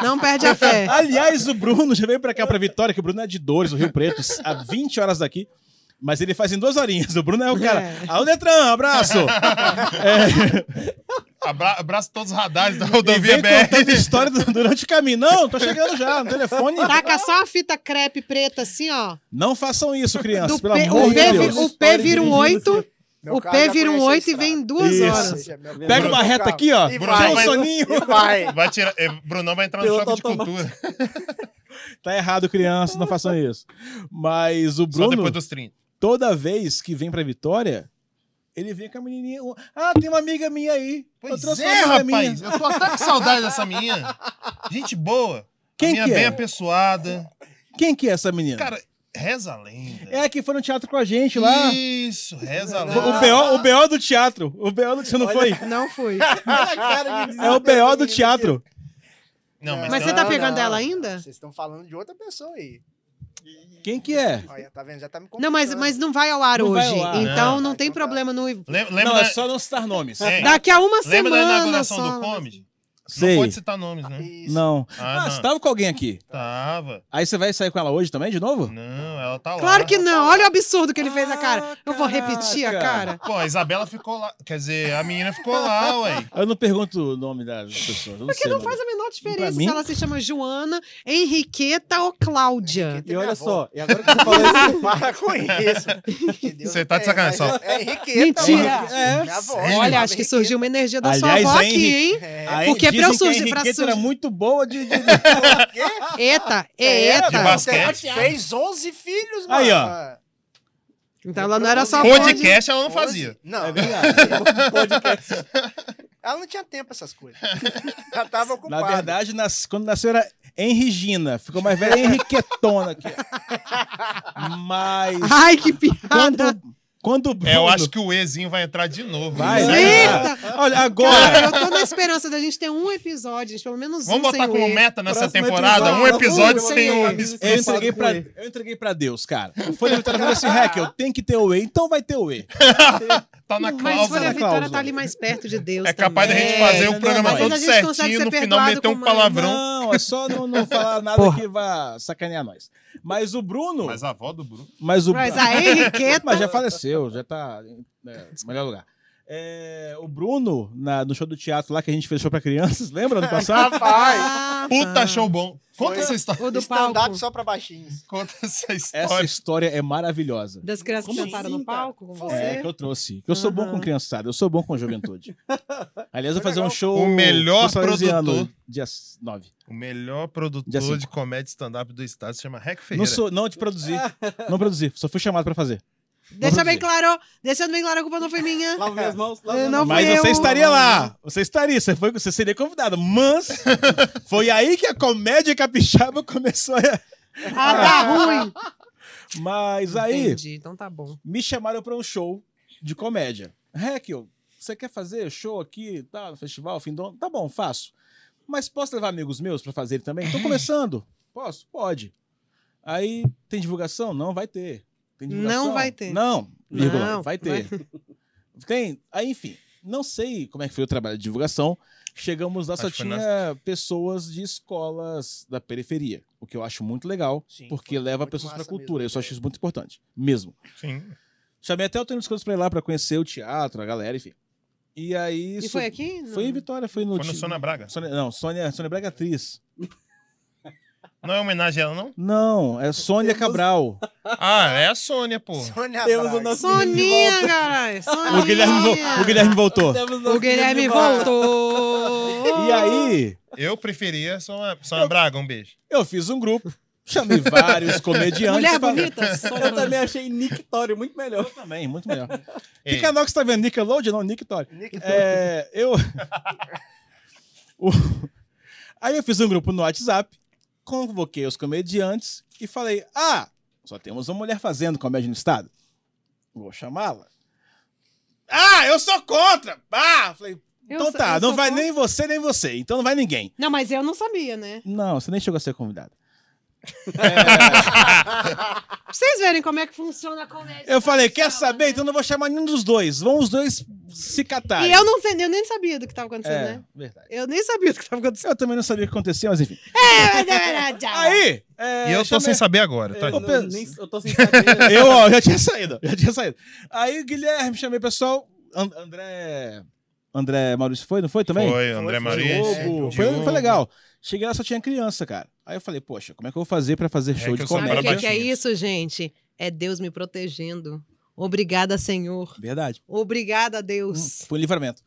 Speaker 3: Não perde a fé.
Speaker 1: Aliás, o Bruno já veio pra cá, pra Vitória, que o Bruno é de Dores, do Rio Preto, há 20 horas daqui. Mas ele faz em duas horinhas. O Bruno é o cara.
Speaker 3: É.
Speaker 1: Alô, Detran, abraço!
Speaker 2: Abra abraço todos os radares da rodovia
Speaker 1: vem
Speaker 2: BR.
Speaker 1: contando história do- durante o caminho. Não, tô chegando já, no telefone.
Speaker 3: Taca só uma fita crepe preta assim, ó.
Speaker 1: Não façam isso, crianças, pelo
Speaker 3: P-
Speaker 1: amor
Speaker 3: o,
Speaker 1: de
Speaker 3: P,
Speaker 1: Deus.
Speaker 3: o P vira um 8,
Speaker 4: Meu
Speaker 3: o P vira um 8 e vem duas
Speaker 1: Isso.
Speaker 3: horas.
Speaker 1: Pega uma reta aqui, ó.
Speaker 4: E
Speaker 2: Bruno,
Speaker 4: vai.
Speaker 1: Tira um
Speaker 2: vai-
Speaker 1: soninho.
Speaker 4: E vai.
Speaker 2: Vai tirar. eh, Brunão vai entrar no
Speaker 5: Piloto
Speaker 2: choque de cultura.
Speaker 1: Tá errado, crianças, não façam isso. Mas o
Speaker 2: Só
Speaker 1: Bruno,
Speaker 2: depois dos 30.
Speaker 1: Toda vez que vem pra Vitória, ele vem com a menininha. Ah, tem uma amiga minha aí. Eu
Speaker 2: Pois
Speaker 1: trouxe
Speaker 2: é,
Speaker 1: uma amiga
Speaker 2: rapaz.
Speaker 1: minha.
Speaker 2: Eu tô até com saudade dessa menina. Gente boa.
Speaker 1: Quem
Speaker 2: minha
Speaker 1: que
Speaker 2: bem
Speaker 1: é?
Speaker 2: apessoada.
Speaker 1: Quem que é essa menina?
Speaker 2: Cara, reza a lenda.
Speaker 1: é a que foi no teatro com a gente lá.
Speaker 2: Isso, reza a
Speaker 1: O
Speaker 2: lenda.
Speaker 1: BO, o BO do teatro. O BO do você não foi?
Speaker 3: Não fui.
Speaker 5: Olha a cara de
Speaker 1: É o BO do teatro.
Speaker 2: Não, mas,
Speaker 3: Mas você tá
Speaker 4: Não,
Speaker 3: pegando
Speaker 4: não.
Speaker 3: ela ainda?
Speaker 4: Vocês estão falando de outra pessoa aí.
Speaker 1: Quem que é?
Speaker 4: Olha, tá vendo? Já tá me
Speaker 3: Não, mas,
Speaker 4: complicando.
Speaker 3: mas não vai ao ar
Speaker 1: Não vai
Speaker 3: hoje.
Speaker 1: ao ar.
Speaker 3: Então
Speaker 4: Não.
Speaker 3: não tem
Speaker 4: Então tá.
Speaker 3: problema no.
Speaker 2: Lembra, lembra
Speaker 1: Não,
Speaker 2: da,
Speaker 1: é só não citar nomes.
Speaker 2: É.
Speaker 3: Daqui a uma
Speaker 2: lembra da
Speaker 3: semana
Speaker 2: inauguração
Speaker 3: só.
Speaker 2: do Comedy?
Speaker 1: Sei.
Speaker 2: Não pode citar nomes, né?
Speaker 4: Isso.
Speaker 1: Não.
Speaker 2: Ah,
Speaker 1: Ah,
Speaker 2: não.
Speaker 1: você tava com alguém aqui.
Speaker 2: Tava.
Speaker 1: Aí você vai sair com ela hoje também, de novo?
Speaker 2: Não, ela tá lá.
Speaker 3: Claro que não. Olha o absurdo que ele fez a cara. Eu vou
Speaker 1: caraca.
Speaker 3: repetir a cara.
Speaker 2: Pô, a Isabela ficou lá. Quer dizer, a menina ficou lá, ué.
Speaker 1: Eu não pergunto o nome das pessoas. eu Não
Speaker 3: Porque
Speaker 1: sei
Speaker 3: não faz a menor diferença se ela se chama Joana, Henriqueta ou Cláudia.
Speaker 4: Henriqueta
Speaker 5: E
Speaker 4: é
Speaker 5: olha
Speaker 4: minha
Speaker 5: só,
Speaker 4: avó.
Speaker 5: e agora que você falou isso,
Speaker 4: Para com isso.
Speaker 2: Você tá de
Speaker 4: tenha,
Speaker 2: sacanagem, só.
Speaker 4: É, é Henriqueta.
Speaker 3: Mentira.
Speaker 1: É,
Speaker 4: Minha avó.
Speaker 3: Olha, acho que surgiu uma energia da sua
Speaker 1: Aliás,
Speaker 3: avó
Speaker 1: a
Speaker 3: aqui, hein?
Speaker 4: É.
Speaker 3: Porque
Speaker 1: dizem
Speaker 3: eu surgir-
Speaker 1: que a Henriqueta era muito boa de... de-
Speaker 4: O quê?
Speaker 3: Eita, é eta.
Speaker 2: De basquete.
Speaker 4: Fez 11 filhos, mano.
Speaker 1: Aí, ó.
Speaker 3: Então ela não era só
Speaker 2: Podcast ela não
Speaker 4: 11?
Speaker 2: fazia.
Speaker 4: Não,
Speaker 5: é verdade. Podcast.
Speaker 4: ela não tinha tempo essas coisas. Ela tava ocupada.
Speaker 1: Na verdade, nas- quando nasceu era Henrigina. Ficou mais velha, Henriquetona aqui. Mas
Speaker 3: Ai, que piada.
Speaker 1: quando, quando o Bruno...
Speaker 2: É, eu acho que o Ezinho vai entrar de novo.
Speaker 1: Vai,
Speaker 2: aí.
Speaker 3: Eita!
Speaker 1: Olha, agora...
Speaker 3: Cara, eu tô na esperança da gente ter um episódio, pelo menos
Speaker 2: Vamos
Speaker 3: um
Speaker 2: botar
Speaker 3: sem
Speaker 2: como
Speaker 3: E.
Speaker 2: meta nessa
Speaker 5: Próximo
Speaker 2: temporada um
Speaker 5: episódio, um
Speaker 2: sem o.
Speaker 5: episódio.
Speaker 1: Eu entreguei, pra, eu entreguei pra Deus, cara. Foi a Vitória falou assim, Hack, eu tenho que ter o E, então vai ter o E.
Speaker 2: Tá na
Speaker 3: Mas
Speaker 2: cláusula.
Speaker 3: Folha
Speaker 1: na
Speaker 3: Vitória
Speaker 1: cláusula.
Speaker 3: tá ali mais perto de Deus
Speaker 2: É capaz da
Speaker 3: também.
Speaker 2: gente fazer
Speaker 1: É,
Speaker 2: o programa
Speaker 1: mas
Speaker 2: todo
Speaker 3: a
Speaker 2: certinho, no final meter um
Speaker 3: mais.
Speaker 2: palavrão.
Speaker 1: Não, é só não, não falar nada
Speaker 3: Porra.
Speaker 1: que vá sacanear nós. Mas o Bruno...
Speaker 2: Mas a avó do Bruno.
Speaker 1: Mas o
Speaker 3: Mas a Henriqueta...
Speaker 1: Mas já faleceu, já tá é, no melhor lugar. É, o Bruno, na- no show do teatro lá que a gente fez show pra crianças, lembra ano passado?
Speaker 4: Rapaz.
Speaker 2: Puta show bom. Conta
Speaker 4: Foi-
Speaker 2: essa história.
Speaker 3: O do palco.
Speaker 4: Stand-up só pra baixinhos.
Speaker 2: Conta essa
Speaker 1: Essa
Speaker 2: história.
Speaker 1: história é maravilhosa.
Speaker 3: Das crianças que
Speaker 5: Como
Speaker 3: sentaram
Speaker 5: assim,
Speaker 3: no
Speaker 5: cara?
Speaker 3: palco com
Speaker 4: Foi.
Speaker 3: você.
Speaker 1: É, que eu trouxe. Que eu sou bom com criançada, eu sou bom com juventude. Aliás, eu vou
Speaker 4: Foi
Speaker 1: fazer um
Speaker 4: legal.
Speaker 1: show.
Speaker 2: O melhor produtor.
Speaker 1: Dia 9.
Speaker 2: O melhor produtor de comédia stand-up do estado se chama Rec
Speaker 1: Não,
Speaker 2: Ferreira.
Speaker 1: sou, não te produzi. Não produzi, só fui chamado pra fazer.
Speaker 3: Deixa bem claro, deixando bem claro, a culpa não foi minha.
Speaker 5: Lava minhas mãos. Lava
Speaker 3: Eu
Speaker 5: minhas mãos.
Speaker 1: Mas você
Speaker 3: eu.
Speaker 1: estaria lá. Você estaria, você, foi, você seria convidado. Mas foi aí que a comédia capixaba começou a.
Speaker 3: Ah, tá ruim.
Speaker 1: Mas aí.
Speaker 3: Entendi, então tá bom.
Speaker 1: me chamaram para um show de comédia. Heckel, você quer fazer show aqui, tá, no festival, fim do ano? Tá bom, faço. Mas posso levar amigos meus para fazer também? Tô começando. Posso? Pode. Aí, tem divulgação? Não, vai ter. Tem divulgação?
Speaker 3: Não vai ter.
Speaker 1: Não, vírgula,
Speaker 3: Não,
Speaker 1: vai ter. Tem. Aí, enfim, não sei como é que foi o trabalho de divulgação. Chegamos lá, só
Speaker 2: Acho foi
Speaker 1: tinha pessoas de escolas da periferia, o que eu acho muito legal,
Speaker 4: Sim,
Speaker 1: porque
Speaker 4: foi
Speaker 1: leva pessoas para
Speaker 4: massa
Speaker 1: cultura.
Speaker 4: mesmo,
Speaker 1: eu só
Speaker 4: é.
Speaker 1: acho isso muito importante, mesmo.
Speaker 2: Sim.
Speaker 1: Chamei até o Tênis Coisas pra ir lá pra conhecer o teatro, a galera, enfim. E aí.
Speaker 3: E foi aqui?
Speaker 1: Foi em
Speaker 3: Não.
Speaker 1: Vitória, foi no.
Speaker 2: Foi no Sônia Braga.
Speaker 1: Sônia- não, Sônia, Sônia Braga é atriz.
Speaker 2: Não é homenagem a ela, não?
Speaker 1: Não, é Sônia
Speaker 5: Temos-
Speaker 1: Cabral.
Speaker 2: Ah, é a Sônia, pô.
Speaker 4: Sônia
Speaker 5: Temos o nosso-
Speaker 3: Soninha, caralho. Soninha.
Speaker 1: O Guilherme, vo- o Guilherme voltou.
Speaker 3: O Guilherme voltou.
Speaker 1: E aí,
Speaker 2: Eu preferia Sônia, Sônia Braga, um beijo.
Speaker 1: eu fiz um grupo, chamei vários comediantes.
Speaker 3: Mulher
Speaker 1: falei-
Speaker 3: bonita.
Speaker 5: Eu também achei Nictório muito melhor.
Speaker 1: Eu também, muito melhor. O que,
Speaker 2: Ei,
Speaker 1: canal que você tá vendo? Nickelodeon? Não, Nictório.
Speaker 4: Nick
Speaker 1: É, eu. O- Aí eu fiz um grupo no WhatsApp, convoquei os comediantes e falei: Ah, só temos uma mulher fazendo comédia no estado. Vou chamá-la. Ah, eu sou contra! Ah! Falei, então tá,
Speaker 3: eu
Speaker 1: não
Speaker 3: sou
Speaker 1: vai
Speaker 3: contra.
Speaker 1: nem você nem você, então não vai ninguém.
Speaker 3: Não, mas eu não sabia, né?
Speaker 1: Não, você nem chegou a ser convidado.
Speaker 3: Pra vocês verem como é que funciona a comédia.
Speaker 1: Eu falei, quer saber?
Speaker 3: né?
Speaker 1: Então não vou chamar nenhum dos dois. Vão os dois se catarem.
Speaker 3: E eu não sei, eu nem sabia do que tava acontecendo,
Speaker 1: É,
Speaker 3: né?
Speaker 1: verdade.
Speaker 3: Eu nem sabia do que tava acontecendo.
Speaker 1: Eu também não sabia o que acontecia, mas enfim.
Speaker 3: É, mas é verdade.
Speaker 1: Aí! é,
Speaker 2: E eu tô
Speaker 1: chamei-
Speaker 2: sem saber agora, tá?
Speaker 5: Eu, não- nem- eu tô sem saber.
Speaker 1: Eu, ó, já tinha saído, já tinha saído. Aí, Guilherme, chamei o pessoal. And- André. André Maurício foi, não foi também?
Speaker 2: Foi, André
Speaker 4: foi,
Speaker 2: Maurício.
Speaker 4: É,
Speaker 1: Foi, foi legal. Cheguei lá, só tinha criança, cara. Aí eu falei, poxa, como é que eu vou fazer pra fazer show
Speaker 2: que
Speaker 1: de
Speaker 2: sou
Speaker 3: Sabe o
Speaker 1: comédia?
Speaker 3: que, é isso, gente? É Deus me protegendo. Obrigada, Senhor.
Speaker 1: Verdade.
Speaker 3: Obrigada,
Speaker 1: Hum,
Speaker 3: Deus.
Speaker 1: Foi um livramento.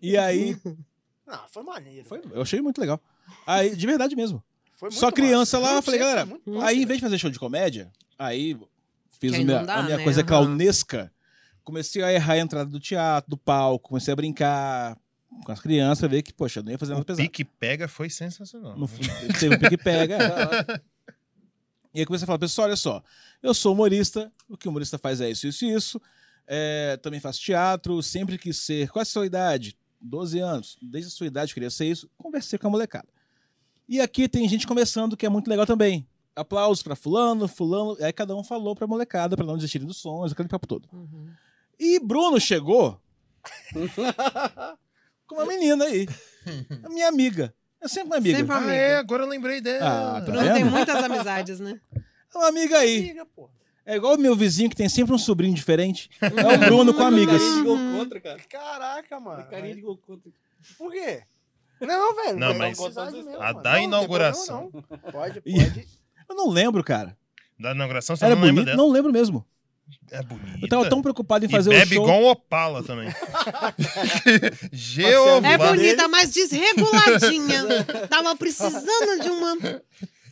Speaker 1: E aí,
Speaker 4: Não, foi maneiro.
Speaker 1: foi- eu achei muito legal. Aí, de verdade mesmo.
Speaker 4: Foi muito
Speaker 1: Só criança
Speaker 4: massa.
Speaker 1: lá, eu falei, galera,
Speaker 4: muito
Speaker 1: aí em
Speaker 4: massa,
Speaker 1: vez de fazer show de comédia, aí fiz minha,
Speaker 3: dá,
Speaker 1: a minha
Speaker 3: né?
Speaker 1: coisa
Speaker 3: Aham.
Speaker 1: clownesca. Comecei a errar a entrada do teatro, do palco, comecei a brincar com as crianças, pra ver que, poxa, eu não ia fazer nada
Speaker 2: O
Speaker 1: pesado.
Speaker 2: pique pega foi sensacional.
Speaker 1: No, fu- teve um pique-pega. e aí comecei a falar, pessoal, olha só, eu sou humorista, o que o humorista faz é isso, isso e isso. É, também faço teatro, sempre quis ser. Qual é a sua idade? 12 anos. Desde a sua idade eu queria ser isso. Conversei com a molecada. E aqui tem gente começando que é muito legal também. Aplausos pra fulano, fulano. Aí cada um falou pra molecada, pra não desistirem dos sonhos, aquele papo todo. E Bruno chegou com uma menina aí. A minha amiga. É sempre uma amiga.
Speaker 3: Sempre uma
Speaker 2: Ah,
Speaker 3: amiga.
Speaker 2: é, agora eu lembrei dela.
Speaker 1: Ah, tá
Speaker 3: Bruno tem muitas amizades, né?
Speaker 1: É uma amiga aí.
Speaker 4: Amiga, pô.
Speaker 1: É igual o meu vizinho que tem sempre um sobrinho diferente. É o Bruno com amigas.
Speaker 5: Gol contra, cara.
Speaker 4: Caraca, mano.
Speaker 5: Carinha de gol contra.
Speaker 4: Por quê? Não, velho.
Speaker 2: Não, mas
Speaker 4: mesmo,
Speaker 2: a da
Speaker 4: Não, não
Speaker 2: inauguração.
Speaker 4: problema, não. Pode,
Speaker 1: E-
Speaker 4: pode.
Speaker 1: Eu não lembro, cara.
Speaker 2: Da inauguração, você
Speaker 1: Era
Speaker 2: não lembra
Speaker 1: bonito?
Speaker 2: dela?
Speaker 1: Não lembro mesmo.
Speaker 2: É bonita.
Speaker 1: Eu tava tão preocupado em
Speaker 2: E
Speaker 1: fazer o
Speaker 2: bebe
Speaker 1: show.
Speaker 2: igual um Opala também. Jeová.
Speaker 3: É bonita, mas desreguladinha. Tava precisando de uma.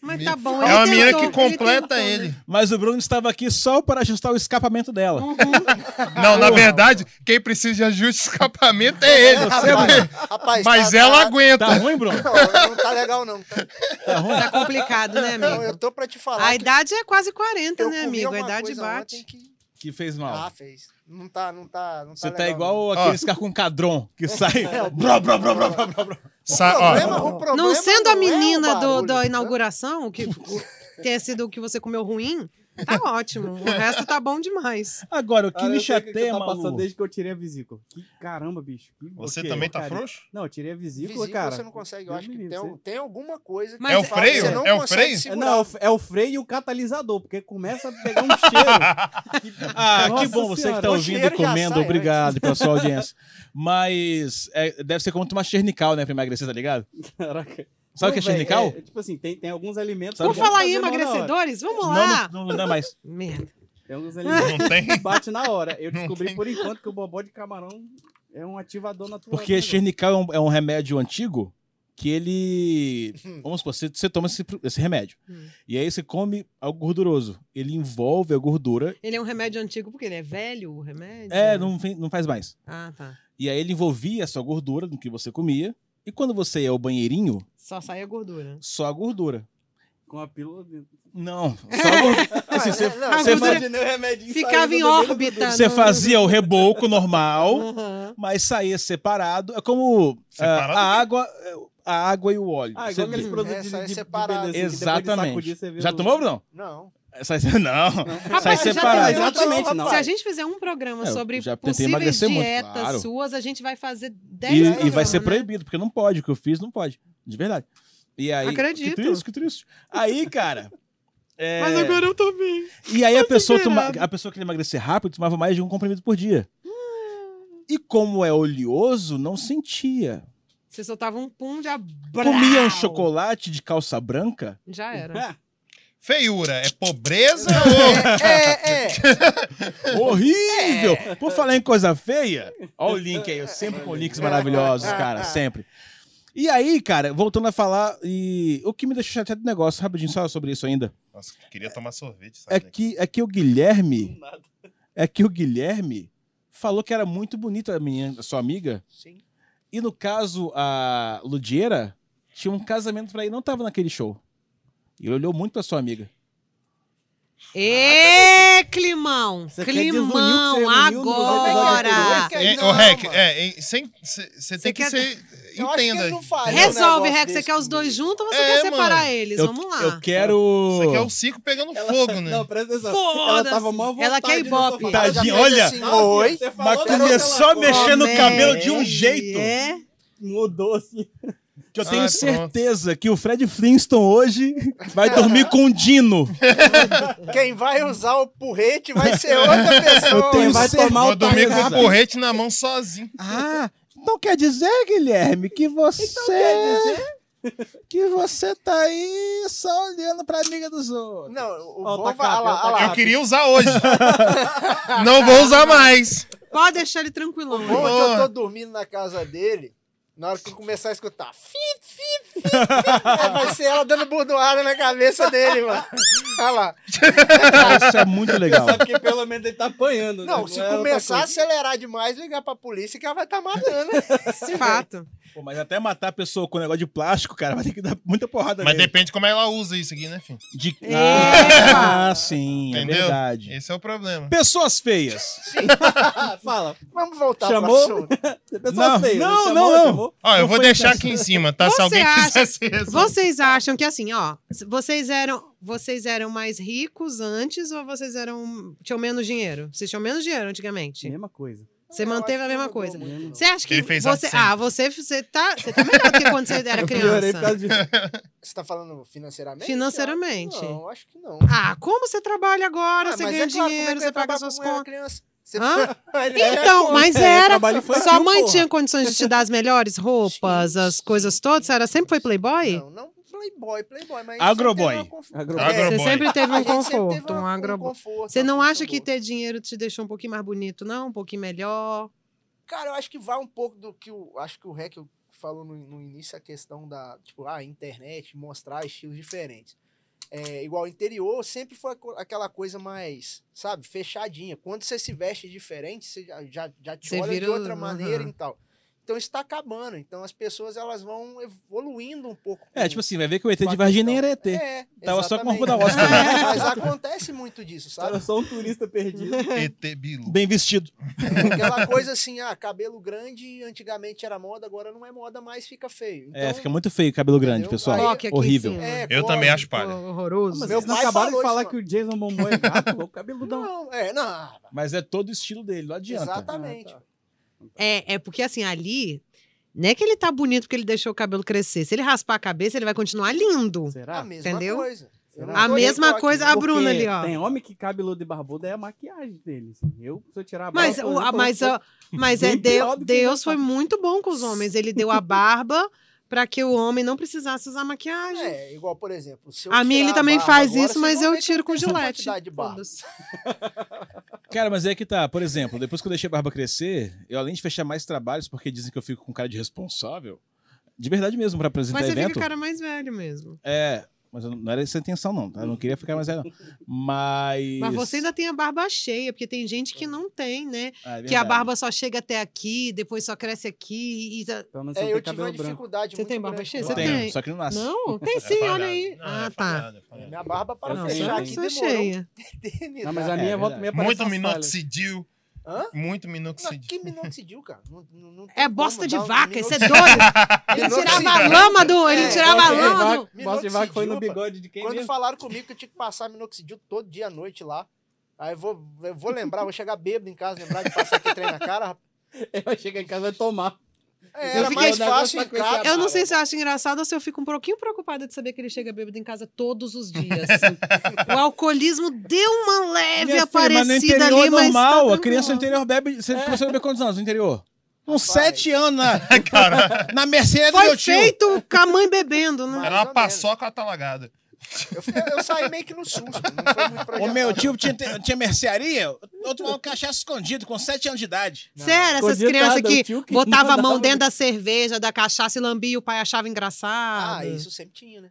Speaker 3: Mas tá bom.
Speaker 2: É
Speaker 3: ele
Speaker 2: uma menina que completa
Speaker 3: tentou, né?
Speaker 2: ele.
Speaker 1: Mas o Bruno estava aqui só para ajustar o escapamento dela.
Speaker 3: Uhum.
Speaker 2: Não, na verdade, quem precisa de ajuste de escapamento é ele.
Speaker 4: Rapaz, rapaz,
Speaker 2: Mas
Speaker 4: tá-
Speaker 2: ela
Speaker 4: tá-
Speaker 2: aguenta.
Speaker 1: Tá ruim, Bruno?
Speaker 4: Não, não tá legal, não. Tá,
Speaker 1: Tá ruim?
Speaker 3: Tá complicado, né,
Speaker 4: não,
Speaker 3: amigo?
Speaker 4: eu tô pra te falar.
Speaker 3: A idade é quase 40,
Speaker 4: eu
Speaker 3: né, amigo? A idade bate.
Speaker 4: que-
Speaker 1: Que fez mal.
Speaker 4: Ah, fez. Não tá, não tá, não tá
Speaker 1: Você tá
Speaker 4: legal,
Speaker 1: igual
Speaker 4: não.
Speaker 1: aqueles caras com cadron que sai. Bró, bró, bró, bró, bró, bró, bró.
Speaker 2: Sa-
Speaker 4: O problema, o problema
Speaker 3: Não sendo a
Speaker 4: é o
Speaker 3: menina do,
Speaker 4: barulho,
Speaker 3: da
Speaker 4: né?
Speaker 3: inauguração, que tenha sido o que você comeu ruim, tá ótimo. O resto tá bom demais.
Speaker 1: Agora, o que
Speaker 5: Cara,
Speaker 1: me
Speaker 5: que
Speaker 1: chateia,
Speaker 5: você tá passando
Speaker 1: Malu...
Speaker 5: desde que eu tirei a vesícula. Que caramba, bicho. Que
Speaker 2: Você
Speaker 5: ok,
Speaker 2: também tá
Speaker 5: cara.
Speaker 2: frouxo?
Speaker 5: Não, eu tirei a vesícula,
Speaker 4: Vesícula
Speaker 5: cara.
Speaker 4: você não consegue. Eu acho que tem, tem alguma coisa que
Speaker 3: Mas
Speaker 2: É o
Speaker 4: fala que
Speaker 2: freio?
Speaker 4: você não
Speaker 2: É o
Speaker 4: consegue
Speaker 2: freio?
Speaker 5: É,
Speaker 4: segurar.
Speaker 5: não, é o- é freio e o catalisador, porque começa a pegar um cheiro. que-
Speaker 1: Ah, que
Speaker 5: Nossa
Speaker 1: bom, você que
Speaker 5: Senhora.
Speaker 1: tá
Speaker 4: o
Speaker 1: ouvindo e comendo,
Speaker 4: sai
Speaker 1: obrigado pela sua audiência. Mas é, deve ser como tomar chernical, né, pra emagrecer, tá ligado?
Speaker 5: Caraca.
Speaker 1: Sabe o que é
Speaker 5: véi,
Speaker 1: chernical?
Speaker 5: é, tipo assim, tem, tem alguns alimentos... Que
Speaker 1: que-
Speaker 3: falar em emagrecedores, vamos lá.
Speaker 1: não, não, não é mais.
Speaker 3: Merda.
Speaker 5: Tem alguns alimentos
Speaker 2: Não tem?
Speaker 5: que bate na hora. Eu descobri por enquanto que o bobó de camarão é um ativador natural.
Speaker 1: Porque
Speaker 5: do negócio.
Speaker 1: chernical é um, é um remédio antigo que ele. Vamos supor, você, você toma esse, esse remédio.
Speaker 3: Hum.
Speaker 1: E aí você come algo gorduroso. Ele envolve a gordura.
Speaker 3: Ele é um remédio antigo porque ele é velho, o remédio?
Speaker 1: É, não, não faz mais.
Speaker 3: Ah, tá.
Speaker 1: E aí ele envolvia a sua gordura no que você comia. E quando você ia ao banheirinho,
Speaker 3: Só sai a gordura.
Speaker 1: só a gordura.
Speaker 5: Com a pílula dentro.
Speaker 1: Não, só a gordura. Assim, você,
Speaker 4: é, não,
Speaker 3: A
Speaker 1: você
Speaker 3: gordura-
Speaker 1: fa-
Speaker 5: Imaginei o remedinho
Speaker 3: Ficava em órbita.
Speaker 1: você fazia o reboco normal, mas saía separado. É como ah,
Speaker 2: Separado
Speaker 1: a
Speaker 2: o quê?
Speaker 1: água, a água e o óleo.
Speaker 5: Ah, igual aqueles produtos
Speaker 4: É,
Speaker 5: de, de, de
Speaker 4: separado.
Speaker 5: beleza, assim, de
Speaker 1: Exatamente.
Speaker 5: sacudir, você vê
Speaker 1: Já tomou, Bruno?
Speaker 4: Não.
Speaker 1: Sai, não. Sai
Speaker 3: Rapaz, já
Speaker 1: separado.
Speaker 5: Exatamente, não.
Speaker 3: Se a gente fizer um programa
Speaker 1: É,
Speaker 3: sobre possíveis
Speaker 1: emagrecer muito,
Speaker 3: dietas
Speaker 1: claro.
Speaker 3: suas, a gente vai fazer 10
Speaker 1: E, e vai ser
Speaker 3: né?
Speaker 1: proibido, porque não pode. O que eu fiz não pode. De verdade. E aí,
Speaker 3: Acredito.
Speaker 1: Que triste, que triste. Aí, cara. é,
Speaker 3: Mas agora eu tô bem.
Speaker 1: E aí a pessoa, toma, a pessoa que queria emagrecer rápido tomava mais de um comprimido por dia.
Speaker 3: Hum.
Speaker 1: E como é oleoso, não sentia.
Speaker 3: Você soltava um pum de
Speaker 1: Comia um chocolate de calça branca.
Speaker 3: Já era.
Speaker 2: Feiura, é pobreza
Speaker 4: É, é.
Speaker 1: Horrível! Por falar em coisa feia, ó o link aí, eu sempre com links maravilhosos, cara, sempre. E aí, cara, voltando a falar, e o que me deixou chateado do negócio, rapidinho, só sobre isso ainda,
Speaker 2: ou... Nossa, queria tomar sorvete.
Speaker 1: é
Speaker 2: sabe?
Speaker 1: que, é que o Guilherme, é que o Guilherme falou que era muito bonita a minha, a sua amiga,
Speaker 4: Sim.
Speaker 1: e no caso, a Ludiera tinha um casamento pra ir, não tava naquele show. E ele olhou muito pra sua amiga.
Speaker 3: Ê, climão!
Speaker 5: Você que
Speaker 3: Climão, agora!
Speaker 2: É, ô, Rec, é, é, sem- cê- você tem que
Speaker 3: quer-
Speaker 2: ser.
Speaker 4: Que
Speaker 2: Entenda.
Speaker 4: faria um
Speaker 3: Resolve, Rex. Você quer os dois juntos ou você
Speaker 2: É,
Speaker 3: quer separar
Speaker 2: mano.
Speaker 3: eles?
Speaker 1: Eu,
Speaker 3: Vamos lá.
Speaker 1: eu quero...
Speaker 2: Você quer o circo pegando fogo, né?
Speaker 5: Não, presta atenção.
Speaker 3: Foda-se.
Speaker 5: Ela tava mó vontade
Speaker 3: Ela quer Ibope.
Speaker 4: Ela
Speaker 1: Tadinha, olha,
Speaker 4: assim, oi.
Speaker 1: Mas começou a
Speaker 5: ela
Speaker 1: mexer no cabelo de um jeito
Speaker 3: É.
Speaker 5: Mudou assim.
Speaker 1: Que eu
Speaker 2: Ah,
Speaker 1: tenho
Speaker 2: pronto.
Speaker 1: certeza que o Fred Flintstone hoje vai dormir com o Dino.
Speaker 4: Quem vai usar o porrete vai ser outra pessoa.
Speaker 1: Eu tenho
Speaker 5: vai tomar
Speaker 2: Vou
Speaker 5: o
Speaker 2: dormir com o porrete na mão sozinho.
Speaker 1: Ah, então quer dizer, Guilherme, que você.
Speaker 5: Então quer dizer?
Speaker 1: Que você tá aí só olhando pra amiga dos outros.
Speaker 4: Não, o bom
Speaker 5: tá
Speaker 4: vai... lá,
Speaker 5: tá
Speaker 4: olha lá.
Speaker 2: Eu queria usar hoje. Não vou usar mais.
Speaker 3: Pode deixar ele tranquilão.
Speaker 4: O bom é que eu tô dormindo na casa dele, na hora que eu começar a escutar fit, fit, fit, fit, vai ser ela dando bordoada na cabeça dele, mano. Olha lá.
Speaker 1: Isso é muito legal.
Speaker 5: Sabe que pelo menos ele tá apanhando. né?
Speaker 4: Não, se
Speaker 5: é
Speaker 4: começar a acelerar demais, ligar pra polícia que ela vai estar matando.
Speaker 3: Fato.
Speaker 1: Pô, mas até matar a pessoa com negócio de plástico, cara, vai ter que dar muita porrada
Speaker 2: Mas
Speaker 1: nele.
Speaker 2: depende como ela usa isso aqui, né, filho?
Speaker 1: De...
Speaker 3: Epa!
Speaker 1: Ah, sim, é
Speaker 2: Entendeu?
Speaker 1: verdade.
Speaker 2: Esse é o problema.
Speaker 1: Pessoas feias.
Speaker 5: Ah, fala.
Speaker 4: Vamos voltar
Speaker 5: Chamou?
Speaker 4: pro assunto.
Speaker 5: Pessoal
Speaker 1: Não,
Speaker 5: feio,
Speaker 1: não,
Speaker 5: chamou,
Speaker 1: não, não.
Speaker 5: chamou?
Speaker 2: Ó, eu
Speaker 1: Não
Speaker 2: vou deixar aqui em cima, tá? Se
Speaker 3: Você
Speaker 2: alguém
Speaker 3: acha-
Speaker 2: quiser se resolver.
Speaker 3: Vocês acham que assim, ó, vocês eram, vocês eram mais ricos antes ou vocês eram tinham menos dinheiro? Vocês tinham menos dinheiro antigamente?
Speaker 5: Mesma coisa.
Speaker 3: Você
Speaker 4: Eu
Speaker 3: manteve a mesma coisa. Você acha que
Speaker 2: Ele fez
Speaker 3: você.
Speaker 2: accent.
Speaker 3: Ah, você, você, tá, você tá melhor do que quando você era
Speaker 5: Eu piorei por causa
Speaker 3: criança.
Speaker 4: Você tá falando financeiramente?
Speaker 3: Financeiramente.
Speaker 4: Não, acho que não.
Speaker 3: Ah, como você trabalha agora?
Speaker 4: Ah,
Speaker 3: você ganha
Speaker 4: é claro, é
Speaker 3: dinheiro, você paga suas contas.
Speaker 4: criança? Você-
Speaker 3: Então,
Speaker 4: como?
Speaker 3: mas era.
Speaker 5: infantil,
Speaker 3: Sua mãe
Speaker 5: porra.
Speaker 3: tinha condições de te dar as melhores roupas, as coisas todas? Você era, sempre foi playboy?
Speaker 4: Não, não playboy, playboy, mas
Speaker 1: Agroboy.
Speaker 4: sempre teve uma conf-
Speaker 5: Agroboy.
Speaker 4: É,
Speaker 3: Você sempre teve um
Speaker 4: teve
Speaker 3: conforto,
Speaker 4: uma-
Speaker 3: um agroboy.
Speaker 4: conforto,
Speaker 3: Você não acha que ter dinheiro te deixou um pouquinho mais bonito, não? Um pouquinho melhor?
Speaker 4: Cara, eu acho que vai um pouco do que o. Acho que o Rec falou no, no início a questão da, tipo, a internet, mostrar estilos diferentes. É, igual o interior sempre foi aquela coisa mais, sabe, fechadinha. Quando você se veste diferente, você já, já, já te
Speaker 3: Você
Speaker 4: olha de
Speaker 3: o-
Speaker 4: outra maneira e tal. Então isso tá acabando. Então as pessoas elas vão evoluindo um pouco.
Speaker 1: É, tipo assim, vai ver que o ET de Varginha nem era ET.
Speaker 4: É,
Speaker 1: Tava só com o corpo da Oscar.
Speaker 4: É, mas acontece muito disso, sabe?
Speaker 5: Era só um turista perdido.
Speaker 2: ET Bilu.
Speaker 1: Bem vestido.
Speaker 4: Aquela coisa assim, ah, cabelo grande antigamente era moda, agora não é moda mais, fica feio.
Speaker 1: É,
Speaker 4: Então,
Speaker 1: fica muito feio o cabelo grande,
Speaker 4: Entendeu?
Speaker 1: pessoal.
Speaker 4: Aí-
Speaker 1: Horrível.
Speaker 3: cima.
Speaker 4: É,
Speaker 2: Eu
Speaker 4: corre.
Speaker 2: também acho palha.
Speaker 3: Horroroso.
Speaker 5: Mas
Speaker 4: Meu pai
Speaker 5: acabaram
Speaker 4: falou
Speaker 5: de falar
Speaker 4: isso,
Speaker 5: que o Jason Momoa é gato? O cabeludão.
Speaker 4: Não, é, não.
Speaker 1: Mas é todo o estilo dele, não adianta.
Speaker 4: Exatamente.
Speaker 5: Ah, tá.
Speaker 3: É, é porque assim, ali, não é que ele tá bonito porque ele deixou o cabelo crescer. Se ele raspar a cabeça, ele vai continuar lindo.
Speaker 4: A
Speaker 5: Será?
Speaker 4: mesma
Speaker 3: Entendeu?
Speaker 4: coisa.
Speaker 5: Será?
Speaker 3: A mesma coisa, a Bruna ali, ó.
Speaker 5: Tem homem que cabeludo e barbudo é a maquiagem dele. assim. Eu, se eu tirar a barba,
Speaker 3: Mas, o- a-
Speaker 5: eu
Speaker 3: mas, ó, mas é Deus, Deus
Speaker 5: eu
Speaker 3: foi muito bom com os homens. Ele deu a barba pra que o homem não precisasse usar maquiagem.
Speaker 4: É, igual, por exemplo, se eu
Speaker 3: a minha ele também
Speaker 4: barba
Speaker 3: faz
Speaker 4: agora,
Speaker 3: isso, mas eu tiro com gilete.
Speaker 4: de barba.
Speaker 1: Cara, mas é que tá. Por exemplo, depois que eu deixei a barba crescer, eu além de fechar mais trabalhos, porque dizem que eu fico com cara de responsável, de verdade mesmo, pra apresentar
Speaker 3: Mas você
Speaker 1: evento.
Speaker 3: fica o cara mais velho mesmo.
Speaker 1: É, mas eu não não era essa a intenção, não. Tá? Eu não queria ficar mais velho, não. Mas.
Speaker 3: Mas você ainda tem a barba cheia, porque tem gente que não tem, né?
Speaker 1: Ah, é
Speaker 3: Que a barba só chega até aqui, depois só cresce aqui. E... e-
Speaker 5: Pelo menos
Speaker 4: É,
Speaker 5: você
Speaker 4: eu
Speaker 5: tem
Speaker 4: tive uma
Speaker 5: branco.
Speaker 4: dificuldade
Speaker 3: Você
Speaker 4: muito
Speaker 3: tem barba cheia? Você
Speaker 1: tenho,
Speaker 3: tem?
Speaker 1: só que não nasce.
Speaker 3: Não, tem
Speaker 2: É
Speaker 3: sim, olha
Speaker 2: falhado.
Speaker 3: aí.
Speaker 2: Não,
Speaker 3: ah,
Speaker 2: é
Speaker 3: tá.
Speaker 2: é.
Speaker 4: Minha barba para
Speaker 3: Não,
Speaker 4: fechar aqui demorou
Speaker 3: cheia.
Speaker 5: Não, mas a
Speaker 1: É,
Speaker 5: minha
Speaker 1: é
Speaker 5: volta meia
Speaker 2: Muito minoxidil.
Speaker 4: Hã?
Speaker 2: Muito
Speaker 4: Não,
Speaker 2: minoxidil.
Speaker 4: que minoxidil, cara? Não, não, não
Speaker 3: É
Speaker 4: como
Speaker 3: bosta de vaca, isso é doido. Ele tirava a lama do. Ele
Speaker 4: É,
Speaker 3: tirava a lama do.
Speaker 5: Bosta de vaca foi no
Speaker 4: Minoxidil,
Speaker 5: bigode de quem
Speaker 4: Quando
Speaker 5: mesmo?
Speaker 4: falaram comigo que eu tinha que passar minoxidil todo dia à noite lá. Aí eu vou, eu vou lembrar, vou chegar bêbado em casa, lembrar de passar aquele trem na cara. rapaz.
Speaker 5: Eu cheguei em casa vai tomar.
Speaker 4: É,
Speaker 3: Eu
Speaker 4: era
Speaker 3: fiquei-
Speaker 4: mais fácil em casa.
Speaker 3: Eu não sei se eu acho engraçado ou se eu fico um pouquinho preocupada de saber que ele chega bêbado em casa todos os dias. o alcoolismo deu uma leve
Speaker 1: Minha filha, mas no
Speaker 3: aparecida
Speaker 1: interior
Speaker 3: ali,
Speaker 1: é
Speaker 3: mas.
Speaker 1: normal.
Speaker 3: tá
Speaker 1: a criança no interior bebe. Você começou a beber quantos anos no interior? Uns
Speaker 4: Rapaz.
Speaker 1: sete anos na,
Speaker 2: Cara,
Speaker 1: na Mercedes do meu tio.
Speaker 3: feito com a mãe bebendo, né?
Speaker 2: Era uma paçoca atalagada.
Speaker 4: Eu, eu saí meio que no susto. Não foi muito
Speaker 1: O meu tio tinha, tinha mercearia, eu tomava cachaça escondido com sete anos de idade.
Speaker 3: Sério, essas crianças que
Speaker 5: que
Speaker 3: botavam a mão dentro da cerveja, da cachaça e lambia e o pai achava engraçado.
Speaker 4: Ah, isso sempre tinha, né?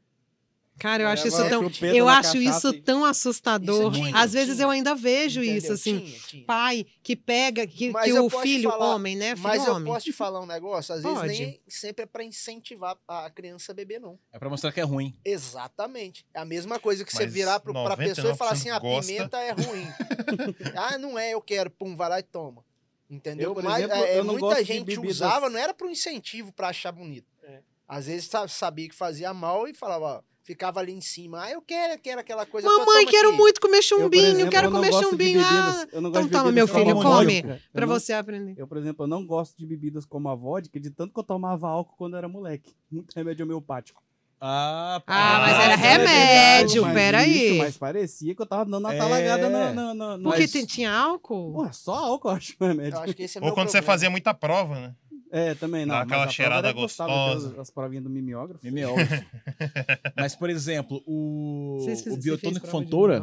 Speaker 3: Cara, eu acho isso tão. Eu acho isso tão assustador.
Speaker 4: Isso tinha,
Speaker 3: Às vezes
Speaker 4: tinha.
Speaker 3: eu ainda vejo
Speaker 4: Entendeu?
Speaker 3: isso, assim.
Speaker 4: Tinha, tinha.
Speaker 3: Pai que pega, que, que
Speaker 4: eu
Speaker 3: o filho,
Speaker 4: falar-
Speaker 3: homem, né? Filho
Speaker 4: Mas eu
Speaker 3: homem.
Speaker 4: posso te falar um negócio? Às vezes
Speaker 3: Pode.
Speaker 4: nem sempre é pra incentivar a criança a beber, não.
Speaker 1: É pra mostrar que é ruim.
Speaker 4: Exatamente. É a mesma coisa que você
Speaker 2: Mas
Speaker 4: virar pro, pra pessoa e falar assim, a
Speaker 2: 99% gosta.
Speaker 4: pimenta é ruim. ah, não é, eu quero. Pum, vai lá e toma. Entendeu?
Speaker 5: Eu,
Speaker 4: Mas
Speaker 5: exemplo,
Speaker 4: é,
Speaker 5: eu não
Speaker 4: muita gente usava, não era pro incentivo pra achar bonito.
Speaker 5: É.
Speaker 4: Às vezes sa- sabia que fazia mal e falava, ó, ficava ali em cima. Ah, eu quero, eu quero aquela coisa.
Speaker 3: Mamãe, quero
Speaker 4: aqui.
Speaker 3: muito comer
Speaker 5: Eu,
Speaker 3: chumbinho,
Speaker 5: exemplo,
Speaker 3: quero
Speaker 5: eu
Speaker 3: comer chumbinho. Ah,
Speaker 5: bebidas- eu não gosto
Speaker 3: então toma,
Speaker 5: bebidas
Speaker 3: meu filho,
Speaker 5: com
Speaker 3: come.
Speaker 5: Eu
Speaker 3: pra
Speaker 5: não-
Speaker 3: você aprender.
Speaker 5: Eu, por exemplo, eu não gosto de bebidas como a vodka, de tanto que eu tomava álcool quando eu era moleque. Muito remédio homeopático.
Speaker 1: Ah,
Speaker 3: Ah, mas era
Speaker 2: é
Speaker 3: remédio,
Speaker 5: Mas
Speaker 3: peraí.
Speaker 5: isso, Mas parecia que eu tava dando uma
Speaker 1: É.
Speaker 5: talagada na... na, na, na-
Speaker 3: Porque
Speaker 1: Mas-
Speaker 3: tinha álcool?
Speaker 5: Porra, só álcool eu acho o remédio.
Speaker 4: Eu acho que esse é
Speaker 2: Ou quando você
Speaker 4: problema.
Speaker 2: fazia muita prova, né?
Speaker 5: É, também não.
Speaker 2: Dá
Speaker 5: mas
Speaker 2: aquela cheirada
Speaker 5: gostosa, aquelas- As provinhas do mimeógrafo.
Speaker 1: Mimeógrafo. Mas, por exemplo, o,
Speaker 3: Vocês
Speaker 1: o biotônico
Speaker 3: de
Speaker 1: Fontoura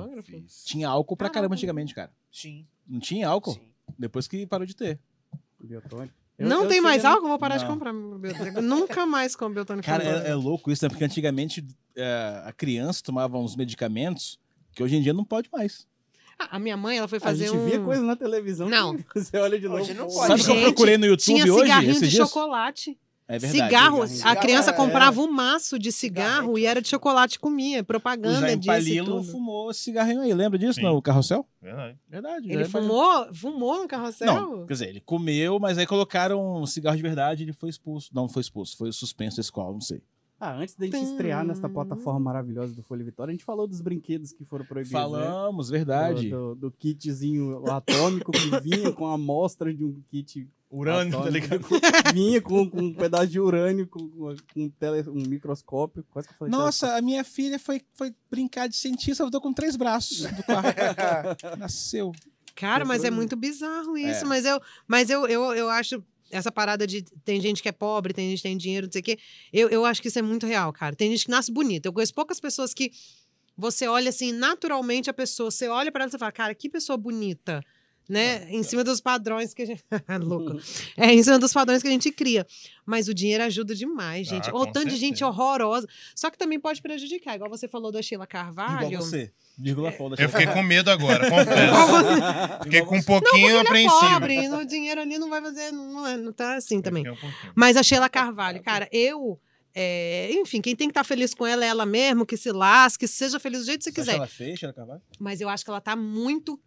Speaker 1: tinha álcool pra
Speaker 3: Ah,
Speaker 1: caramba antigamente, cara.
Speaker 4: Sim,
Speaker 1: Não tinha álcool?
Speaker 4: sim.
Speaker 1: Depois que parou de ter.
Speaker 5: Biotônico. Eu-
Speaker 3: Não
Speaker 5: eu
Speaker 3: tem mais álcool? Vou parar de
Speaker 1: Não.
Speaker 3: comprar meu biotônico. Nunca mais como biotônico.
Speaker 1: Cara,
Speaker 3: Fontoura.
Speaker 1: é, é louco isso, né? Porque antigamente é, a criança tomava uns medicamentos que hoje em dia não pode mais.
Speaker 3: Ah, A minha mãe, ela foi
Speaker 5: A
Speaker 3: fazer
Speaker 5: gente
Speaker 3: um...
Speaker 5: via coisa na televisão
Speaker 3: Não.
Speaker 5: você olha de novo.
Speaker 4: Hoje não pode.
Speaker 1: Sabe o que eu procurei no YouTube
Speaker 3: Tinha
Speaker 1: hoje?
Speaker 3: cigarrinho
Speaker 1: esses
Speaker 3: de
Speaker 1: dias?
Speaker 3: chocolate.
Speaker 1: É verdade.
Speaker 3: cigarro.
Speaker 5: cigarrinho.
Speaker 3: A criança
Speaker 4: Cigarro, é.
Speaker 3: comprava um maço de cigarro e era de chocolate comia.
Speaker 1: O
Speaker 3: Propaganda
Speaker 1: Jair
Speaker 3: disso e
Speaker 1: Palilo fumou esse cigarrinho aí, lembra disso
Speaker 2: Sim.
Speaker 1: no carrossel?
Speaker 2: Verdade.
Speaker 1: Verdade.
Speaker 3: Ele
Speaker 1: Jair
Speaker 3: fumou, fumou no carrossel?
Speaker 1: Não, quer dizer, ele comeu, mas aí colocaram um cigarro de verdade e ele foi expulso. Não, não foi expulso, foi suspenso da escola, não sei.
Speaker 5: Ah, antes da gente estrear nessa plataforma maravilhosa do Folha Vitória, a gente falou dos brinquedos que foram proibidos, né?
Speaker 1: Falamos, verdade.
Speaker 5: Do, do, do kitzinho atômico que vinha com a amostra de um kit
Speaker 2: Urânio, tá ligado?
Speaker 5: Vinha com, com um pedaço de urânio, com, com um, tele, um microscópio. Quase que eu falei
Speaker 1: Nossa, a minha filha foi, foi brincar de cientista, voltou com três braços do quarto. Nasceu.
Speaker 3: Cara, mas é muito bizarro isso.
Speaker 1: É.
Speaker 3: Mas, eu, mas eu, eu, eu acho essa parada de tem gente que é pobre, tem gente que tem dinheiro, não sei o quê. Eu, eu acho que isso é muito real, cara. Tem gente que nasce bonita. Eu conheço poucas pessoas que você olha assim, naturalmente a pessoa, você olha pra ela e fala, cara, que pessoa bonita. Né? Em cima dos padrões que a gente. Louco. É, em cima dos padrões que a gente cria. Mas o dinheiro ajuda demais, gente.
Speaker 2: Ah,
Speaker 3: Ou
Speaker 2: com
Speaker 3: tanto de gente
Speaker 2: certeza.
Speaker 3: horrorosa. Só que também pode prejudicar. Igual você falou da Sheila Carvalho.
Speaker 1: Igual você. Vírgula foda.
Speaker 2: Eu fiquei com medo agora, confesso. Fiquei com um pouquinho
Speaker 3: Ele é
Speaker 2: apreensivo.
Speaker 3: pobre, no dinheiro ali não vai fazer, não, é- não tá assim também.
Speaker 2: Fiquei um.
Speaker 3: Mas a Sheila Carvalho, cara, eu. é, enfim, quem tem que estar feliz com ela é ela mesmo, que se lasque, seja feliz do jeito que você
Speaker 1: Você acha
Speaker 3: quiser.
Speaker 1: ela feia, Sheila Carvalho?
Speaker 3: Mas eu acho que ela tá muito?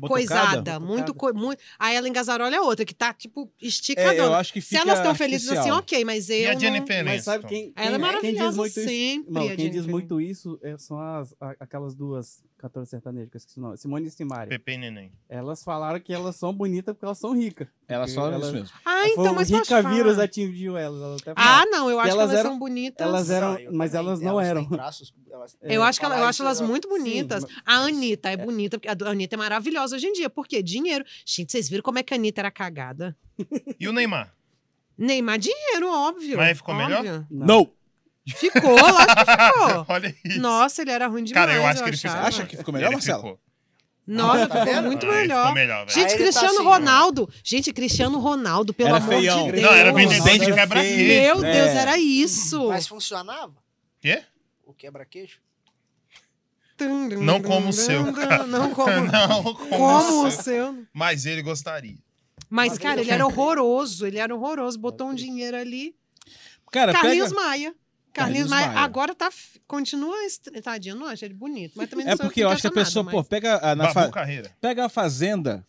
Speaker 3: Coisada, muito, coi- muito. A Ellen Gazzaroli é outra, que tá, tipo,
Speaker 1: É, eu
Speaker 3: esticadona.
Speaker 1: acho que
Speaker 3: se
Speaker 1: fica
Speaker 3: elas estão felizes assim, ok, mas eu.
Speaker 2: E a
Speaker 3: não-
Speaker 2: Jennifer
Speaker 5: Mas sabe
Speaker 2: Aniston?
Speaker 5: quem,
Speaker 3: Ela é
Speaker 5: quem- quem diz
Speaker 3: maravilhosa
Speaker 5: muito isso?
Speaker 3: sempre.
Speaker 5: Não,
Speaker 3: a
Speaker 5: quem diz muito isso é- são as, aquelas duas cantoras sertanejas, que eu esqueci o nome, Simone e Simaria.
Speaker 2: Pepe e Neném.
Speaker 5: Elas falaram que elas são bonitas porque elas são ricas.
Speaker 1: Ela só
Speaker 5: Elas-
Speaker 1: isso mesmo.
Speaker 3: Ah, então, mas
Speaker 5: Rica
Speaker 3: pode falar.
Speaker 5: Vírus atingiu elas. elas até
Speaker 3: Ah, não, eu acho que
Speaker 5: elas
Speaker 3: elas
Speaker 5: eram-
Speaker 3: são bonitas.
Speaker 5: elas eram-
Speaker 4: Não, eu
Speaker 5: mas elas não
Speaker 4: têm
Speaker 5: eram.
Speaker 4: traços, elas-
Speaker 3: Eu
Speaker 5: É,
Speaker 3: acho que ela, eu acho elas
Speaker 4: é-
Speaker 3: muito bonitas.
Speaker 5: mas-
Speaker 3: A Anitta é bonita, porque a Anitta é maravilhosa hoje em dia. Por quê? Dinheiro. Gente, vocês viram como é que a Anitta era cagada?
Speaker 2: E o Neymar?
Speaker 3: Neymar, dinheiro, óbvio.
Speaker 2: Mas ficou melhor?
Speaker 3: óbvio.
Speaker 1: Não.
Speaker 3: Ficou, lógico que ficou.
Speaker 2: Olha isso.
Speaker 3: Nossa, ele era ruim demais.
Speaker 2: Cara, eu acho que ele
Speaker 3: achava.
Speaker 2: ficou.
Speaker 1: Acha que ficou melhor,
Speaker 2: Ele
Speaker 1: Marcelo?
Speaker 2: ficou.
Speaker 3: Nossa,
Speaker 4: Tá
Speaker 3: ficou muito
Speaker 2: Ah,
Speaker 3: melhor.
Speaker 2: Ficou melhor, velho.
Speaker 3: Gente,
Speaker 4: tá
Speaker 3: Cristiano
Speaker 4: assim,
Speaker 3: Ronaldo. Gente, Cristiano Ronaldo, pelo
Speaker 1: Era
Speaker 3: amor
Speaker 1: feião.
Speaker 3: de Deus.
Speaker 2: Não, era vendedor de quebra-queixo.
Speaker 3: Meu
Speaker 1: É.
Speaker 3: Deus, era isso.
Speaker 4: Mas funcionava?
Speaker 2: Quê?
Speaker 4: O quebra-queixo?
Speaker 2: Não como o seu, cara.
Speaker 3: Não como,
Speaker 2: Não, como,
Speaker 3: como o
Speaker 2: seu.
Speaker 3: seu.
Speaker 2: Mas ele gostaria.
Speaker 3: Mas, cara, ele era horroroso. Ele era horroroso. Botou um dinheiro ali.
Speaker 1: Cara,
Speaker 3: Carlinhos
Speaker 1: pega...
Speaker 3: Maia.
Speaker 1: Carlinhos
Speaker 3: Carlinhos Maia,
Speaker 1: Maia.
Speaker 3: agora tá. Continua. est- Tadinho, eu não acho ele bonito. Mas também não
Speaker 1: É
Speaker 3: sou
Speaker 1: porque eu acho que a pessoa,
Speaker 3: nada,
Speaker 1: pô, pega a, na
Speaker 2: Babu
Speaker 1: fa-
Speaker 2: Carreira.
Speaker 1: pega a fazenda,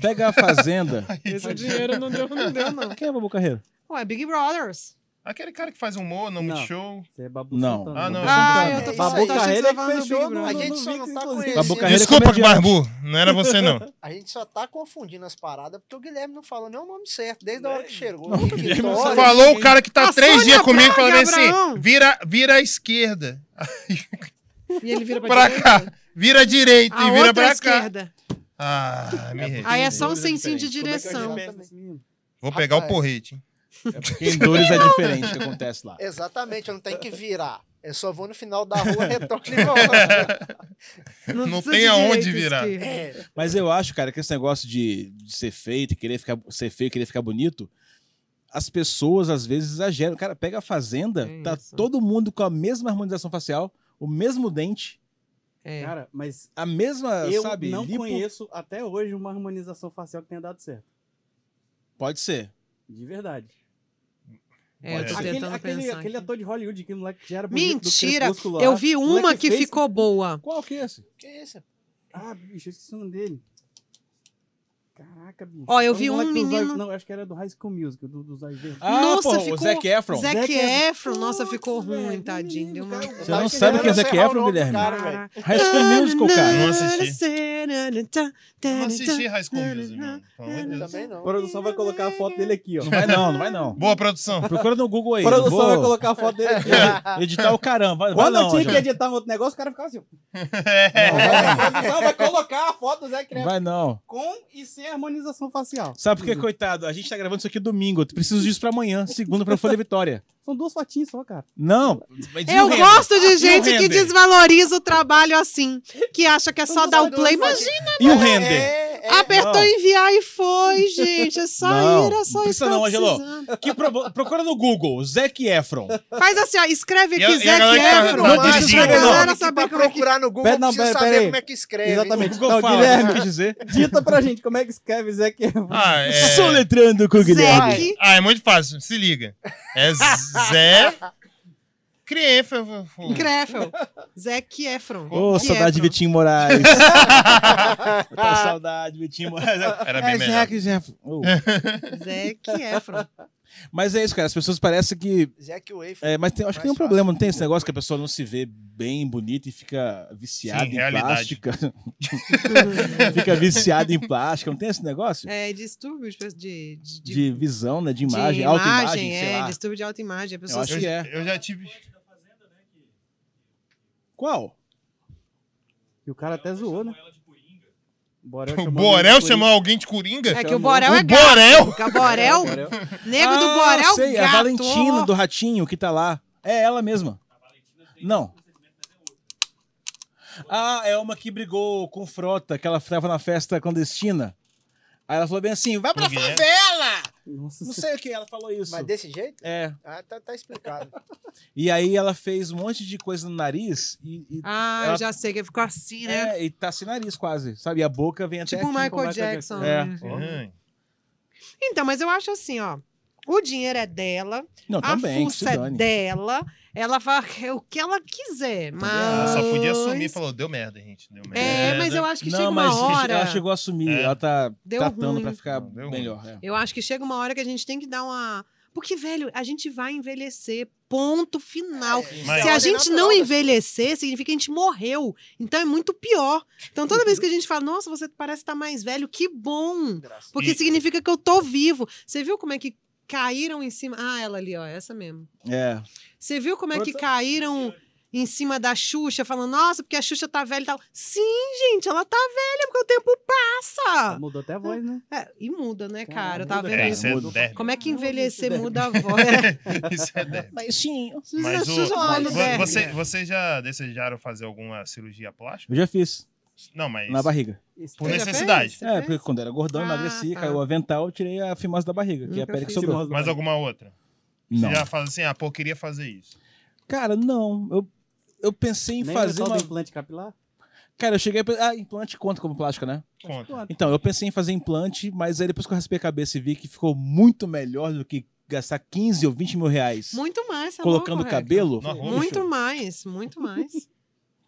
Speaker 1: pega a fazenda.
Speaker 3: mas Esse dinheiro não deu, não deu, não.
Speaker 1: Quem é Babu Carreira?
Speaker 3: Ué, Big Brothers.
Speaker 2: Aquele cara que faz humor no. Multishow.
Speaker 5: Você é Babu
Speaker 1: Não.
Speaker 5: Santana.
Speaker 2: Ah, não,
Speaker 3: Ah,
Speaker 5: Santana.
Speaker 3: eu tô
Speaker 4: É.
Speaker 5: Babu Carreira que
Speaker 3: do
Speaker 5: fechou no,
Speaker 4: A gente só não tá
Speaker 5: inclusive.
Speaker 4: conhecendo.
Speaker 1: Babu Carreira é
Speaker 2: Desculpa,
Speaker 1: comediante.
Speaker 2: Barbu. Não era você, não.
Speaker 4: A gente só tá confundindo as paradas porque o Guilherme não falou nem o nome certo, desde a hora que chegou.
Speaker 1: Não, o Guilherme não
Speaker 4: Vitória.
Speaker 2: Falou o cara que tá três dias comigo
Speaker 3: Braga,
Speaker 2: falando assim: vira, vira à esquerda.
Speaker 3: E ele vira pra,
Speaker 2: Pra cá. Vira à direita
Speaker 3: A
Speaker 2: e vira
Speaker 3: outra
Speaker 2: pra cá.
Speaker 3: esquerda.
Speaker 2: Ah, me.
Speaker 3: Aí é só um
Speaker 1: é
Speaker 3: sensinho de
Speaker 5: é
Speaker 3: direção.
Speaker 2: Vou pegar o porrete. hein?
Speaker 1: Porque em Dores é diferente o que acontece lá.
Speaker 4: Exatamente, eu não tenho que virar. Eu só vou no final da rua, retorno e volto.
Speaker 2: Não
Speaker 3: precisa
Speaker 2: tem
Speaker 3: de
Speaker 2: aonde virar.
Speaker 4: É,
Speaker 1: Mas eu acho, cara, que esse negócio de, de ser feito, e querer ficar, ser feio, e querer ficar bonito, as pessoas às vezes exageram. Cara, pega a fazenda,
Speaker 3: É
Speaker 1: tá
Speaker 3: isso.
Speaker 1: todo mundo com a mesma harmonização facial, o mesmo dente,
Speaker 3: É.
Speaker 5: Cara, mas
Speaker 1: a mesma,
Speaker 5: eu
Speaker 1: sabe,
Speaker 5: não
Speaker 1: lipo.
Speaker 5: conheço até hoje uma harmonização facial que tenha dado certo.
Speaker 1: Pode ser.
Speaker 5: De verdade.
Speaker 3: É, eu tô
Speaker 2: Aquele-
Speaker 3: tentando
Speaker 5: aquele,
Speaker 3: pensar.
Speaker 5: aquele ator de Hollywood, aquele moleque que já era bonito
Speaker 3: Mentira! Eu vi uma que
Speaker 5: fez-
Speaker 3: ficou boa.
Speaker 1: Qual que é esse?
Speaker 4: que isso?
Speaker 5: Ah, bicho, eu esqueci o nome dele. Caraca, bicho.
Speaker 3: Ó, eu
Speaker 5: É
Speaker 3: vi um
Speaker 5: dos
Speaker 3: menino-
Speaker 5: Não, acho que era do High School Music, do, dos olhos verdes.
Speaker 1: Ah,
Speaker 3: Nossa,
Speaker 1: pô, o
Speaker 3: ficou-
Speaker 1: Zac Efron.
Speaker 3: Zac
Speaker 5: Zac
Speaker 3: Efron, nossa,
Speaker 5: Putz,
Speaker 3: ficou
Speaker 5: velho,
Speaker 3: ruim, tadinho. Deu uma...
Speaker 1: Você não sabe quem é Zac Efron, Guilherme?
Speaker 3: Cara.
Speaker 1: High School Musical, cara.
Speaker 2: Não assisti. Não assisti High School Music, não. Deus.
Speaker 4: Também não.
Speaker 5: A produção vai colocar a foto dele aqui, ó.
Speaker 1: Não vai não, não vai não.
Speaker 2: Boa produção.
Speaker 1: Procura no Google aí.
Speaker 5: A produção
Speaker 1: Vou
Speaker 5: vai colocar a foto dele aqui.
Speaker 1: Editar o caramba. Vai, vai
Speaker 5: Quando eu
Speaker 1: não,
Speaker 5: tinha que
Speaker 1: Angela.
Speaker 5: editar um outro negócio, o cara ficava assim. ó.
Speaker 2: É.
Speaker 5: A produção vai colocar a foto do Zé
Speaker 1: Não
Speaker 5: Creme
Speaker 1: vai não.
Speaker 5: com e sem harmonização facial.
Speaker 1: Sabe por que, coitado? A gente tá gravando isso aqui domingo. Eu preciso disso pra amanhã, segunda, pra Folha Vitória.
Speaker 5: São duas fotinhas só, cara.
Speaker 1: Não.
Speaker 3: Eu gosto de gente que desvaloriza o trabalho assim, que acha que é só dar o play. Imagina,
Speaker 1: E o render?
Speaker 4: É, é,
Speaker 3: apertou
Speaker 1: não.
Speaker 3: enviar e foi, gente. É só
Speaker 1: Não,
Speaker 3: ir, é
Speaker 1: não
Speaker 3: só
Speaker 1: precisa
Speaker 3: isso
Speaker 1: não,
Speaker 3: precisando.
Speaker 1: Que pro- Procura no Google, Zac Efron.
Speaker 3: Faz assim, ó, escreve aqui, Zac
Speaker 2: tá-
Speaker 3: Efron.
Speaker 1: Não, deixa escrever, não.
Speaker 3: galera
Speaker 4: Aqui
Speaker 3: saber
Speaker 4: pra
Speaker 3: como é
Speaker 4: procurar no Google,
Speaker 5: Pera, não,
Speaker 4: precisa
Speaker 5: pera,
Speaker 4: saber
Speaker 5: pera
Speaker 4: como é que escreve.
Speaker 5: Exatamente.
Speaker 1: Google
Speaker 5: Não,
Speaker 1: fala,
Speaker 5: Guilherme.
Speaker 1: não quis dizer.
Speaker 5: Dita pra gente como é que escreve Zé Creme.
Speaker 2: Ah, é...
Speaker 1: Soletrando com o Guilherme.
Speaker 3: Zac
Speaker 2: Ah, é muito fácil. Se liga. É Zé... Criefel.
Speaker 3: Krefel. Zac Efron.
Speaker 1: Ô,
Speaker 3: Que
Speaker 1: saudade de. Vitinho Moraes. Tá saudade, Vitinho Moraes.
Speaker 2: Era bem
Speaker 1: é,
Speaker 2: melhor.
Speaker 1: Zac Efron. Ô,
Speaker 3: Zac Efron.
Speaker 1: Mas é isso, cara. As pessoas parecem que.
Speaker 4: Zack Wave.
Speaker 1: É, mas tem- acho que tem um
Speaker 4: Mais
Speaker 1: problema,
Speaker 4: fácil.
Speaker 1: não tem esse negócio que a pessoa não se vê bem, bonita e fica viciada
Speaker 2: Sim,
Speaker 1: em
Speaker 2: realidade.
Speaker 1: plástica. fica viciada em plástica. Não tem esse negócio?
Speaker 3: É, distúrbio de, de, de,
Speaker 1: De visão, né? De
Speaker 3: de
Speaker 1: imagem, autoimagem, sei
Speaker 3: é,
Speaker 1: lá.
Speaker 3: distúrbio de autoimagem. A pessoa
Speaker 1: acho
Speaker 2: Eu,
Speaker 1: que é.
Speaker 2: eu já tive.
Speaker 1: Qual?
Speaker 5: E o cara até zoou, né? O Borel
Speaker 2: O
Speaker 5: chamou
Speaker 2: Borel
Speaker 5: alguém de
Speaker 2: chamou alguém de Coringa?
Speaker 3: É que o. Borel
Speaker 2: O
Speaker 3: é gato.
Speaker 2: Borel?
Speaker 3: A Borel, nego do
Speaker 1: Ah,
Speaker 3: Borel,
Speaker 1: sei,
Speaker 3: gato.
Speaker 1: É a Valentina do Ratinho que tá lá. É ela mesma. Não. Ah, é uma que brigou com o Frota, que ela estava na festa clandestina. Aí ela falou bem assim: vai pra
Speaker 2: o Guilherme.
Speaker 1: favela!
Speaker 5: Nossa
Speaker 1: Não sei o que, ela falou isso.
Speaker 4: Mas desse jeito?
Speaker 1: É.
Speaker 4: Ah, tá, tá explicado.
Speaker 1: E aí ela fez um monte de coisa no nariz e, e,
Speaker 3: Ah,
Speaker 1: Ela-
Speaker 3: eu já sei que ficou assim, né?
Speaker 1: é, e tá sem nariz quase, sabe? E a boca vem até
Speaker 3: tipo o. Michael
Speaker 5: Michael
Speaker 3: Jackson.
Speaker 5: Jackson.
Speaker 1: É.
Speaker 3: né? Então, mas eu acho assim, ó. O dinheiro é dela,
Speaker 1: Não,
Speaker 3: a
Speaker 1: também,
Speaker 3: fuça é dela, ela faz o que ela quiser, mas...
Speaker 2: Ela só podia assumir e falou: deu merda, gente. Deu merda.
Speaker 3: É, mas eu acho que chega
Speaker 1: Não,
Speaker 3: uma
Speaker 1: mas
Speaker 3: hora...
Speaker 1: ela chegou a assumir,
Speaker 2: É.
Speaker 1: ela tá
Speaker 3: Deu
Speaker 1: tratando
Speaker 3: ruim.
Speaker 1: pra ficar
Speaker 2: Não,
Speaker 1: melhor. é.
Speaker 3: Eu acho que chega uma hora que a gente tem que dar uma... Porque, velho, a gente vai envelhecer, ponto final.
Speaker 2: Mas-
Speaker 3: Se a
Speaker 4: ordem
Speaker 3: gente não
Speaker 4: das
Speaker 3: envelhecer, significa que a gente morreu. Então é muito pior. Então toda vez que a gente fala, nossa, você parece estar mais velho, que bom.
Speaker 4: Graças.
Speaker 3: Porque significa que eu tô vivo. Você viu como é que caíram em cima. Ah, ela ali, ó, essa mesmo.
Speaker 1: É.
Speaker 3: Você viu como é que caíram em cima da Xuxa, falando, nossa, porque a Xuxa tá velha e tal. Sim, gente, ela tá velha, porque o tempo passa.
Speaker 5: Mudou até a voz, né?
Speaker 3: É, e muda, né, cara?
Speaker 5: Muda,
Speaker 2: É,
Speaker 5: cara.
Speaker 2: isso é
Speaker 1: muda.
Speaker 3: Como é que envelhecer
Speaker 5: isso
Speaker 3: muda a voz? É.
Speaker 2: Isso é.
Speaker 1: Mas sim.
Speaker 2: Mas o,
Speaker 3: derby.
Speaker 2: você, vocês já desejaram fazer alguma cirurgia plástica?
Speaker 1: Eu já fiz,
Speaker 2: Não, mas.
Speaker 1: na barriga.
Speaker 2: Por
Speaker 3: Você
Speaker 2: necessidade.
Speaker 3: Você
Speaker 1: É,
Speaker 3: fez?
Speaker 1: porque quando era gordão,
Speaker 3: Ah,
Speaker 1: emagreci,
Speaker 3: tá.
Speaker 1: caiu o avental, eu tirei a fimose da barriga, que é a pele que sobrou.
Speaker 2: Mais alguma outra? Você
Speaker 1: Não.
Speaker 2: já faz assim, ah, pô, eu queria fazer isso.
Speaker 1: Cara, não. Eu, eu pensei em
Speaker 5: Nem
Speaker 1: fazer uma...
Speaker 5: implante capilar?
Speaker 1: Cara, eu cheguei a... Ah, implante conta como plástica, né?
Speaker 2: Conta.
Speaker 1: Então, eu pensei em fazer implante, mas aí depois que eu raspei a cabeça e vi que ficou muito melhor do que gastar 15 ou 20 mil reais
Speaker 3: Muito mais, tá
Speaker 1: colocando
Speaker 3: louco,
Speaker 1: cabelo.
Speaker 3: Muito mais, muito mais.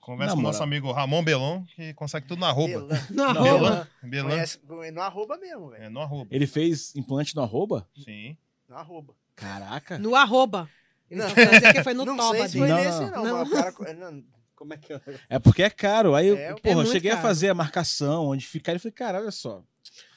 Speaker 2: Conversa
Speaker 1: Na
Speaker 2: com o nosso amigo Ramon Belon, que consegue tudo no arroba.
Speaker 4: Belan.
Speaker 3: Na
Speaker 1: Não,
Speaker 3: roupa.
Speaker 2: Belan. Belan.
Speaker 4: Conhece, no arroba mesmo, velho.
Speaker 2: É, no arroba.
Speaker 1: Ele fez implante no arroba?
Speaker 2: Sim.
Speaker 4: No arroba.
Speaker 1: Caraca.
Speaker 3: No arroba. Ele
Speaker 4: Não.
Speaker 3: dizer que foi no
Speaker 4: não
Speaker 3: toba
Speaker 4: sei se
Speaker 3: dele.
Speaker 4: foi
Speaker 1: Não,
Speaker 4: nesse,
Speaker 1: não.
Speaker 4: não.
Speaker 3: Não.
Speaker 4: mas o cara... Não,
Speaker 5: Como é que é?
Speaker 1: É porque é caro. Aí, eu,
Speaker 4: É,
Speaker 1: porra, eu
Speaker 3: muito
Speaker 1: cheguei a
Speaker 3: caro.
Speaker 1: fazer a marcação, onde ficar. Ele falei, cara, olha só.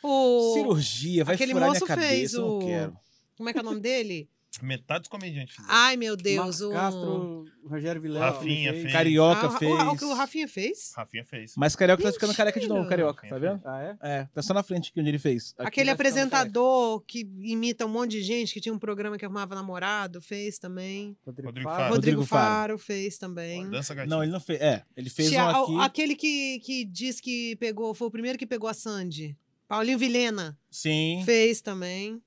Speaker 3: O...
Speaker 1: Cirurgia, vai
Speaker 3: aquele
Speaker 1: furar minha
Speaker 3: moço
Speaker 1: cabeça,
Speaker 3: fez
Speaker 1: eu não
Speaker 3: o-
Speaker 1: quero.
Speaker 3: Como é que é o nome dele?
Speaker 2: Metade dos comediantes.
Speaker 3: Ai, meu Deus.
Speaker 5: Marcos
Speaker 3: o...
Speaker 5: Castro, Rogério Vilela.
Speaker 2: Rafinha
Speaker 5: fez.
Speaker 2: fez.
Speaker 1: Carioca
Speaker 3: Ah, o-
Speaker 1: fez.
Speaker 3: O, que o Rafinha fez?
Speaker 2: Rafinha fez.
Speaker 1: Mas Carioca tá ficando careca de novo,
Speaker 3: Mentira.
Speaker 1: Carioca, tá vendo?
Speaker 5: Ah, é?
Speaker 1: É, tá só na frente aqui onde ele fez. Aqui
Speaker 3: Aquele
Speaker 1: careca.
Speaker 3: apresentador que imita um monte de gente, que tinha um programa que arrumava namorado, fez também.
Speaker 5: Rodrigo,
Speaker 2: Rodrigo
Speaker 5: Faro.
Speaker 3: Rodrigo,
Speaker 1: Rodrigo Faro.
Speaker 3: Faro fez também.
Speaker 2: Dança gatinho.
Speaker 1: Não, ele não fez. É, ele fez
Speaker 3: Tinha
Speaker 1: um aqui.
Speaker 3: Aquele que, que diz que pegou, foi o primeiro que pegou a Sandy. Paulinho Vilhena
Speaker 1: Sim.
Speaker 3: fez também.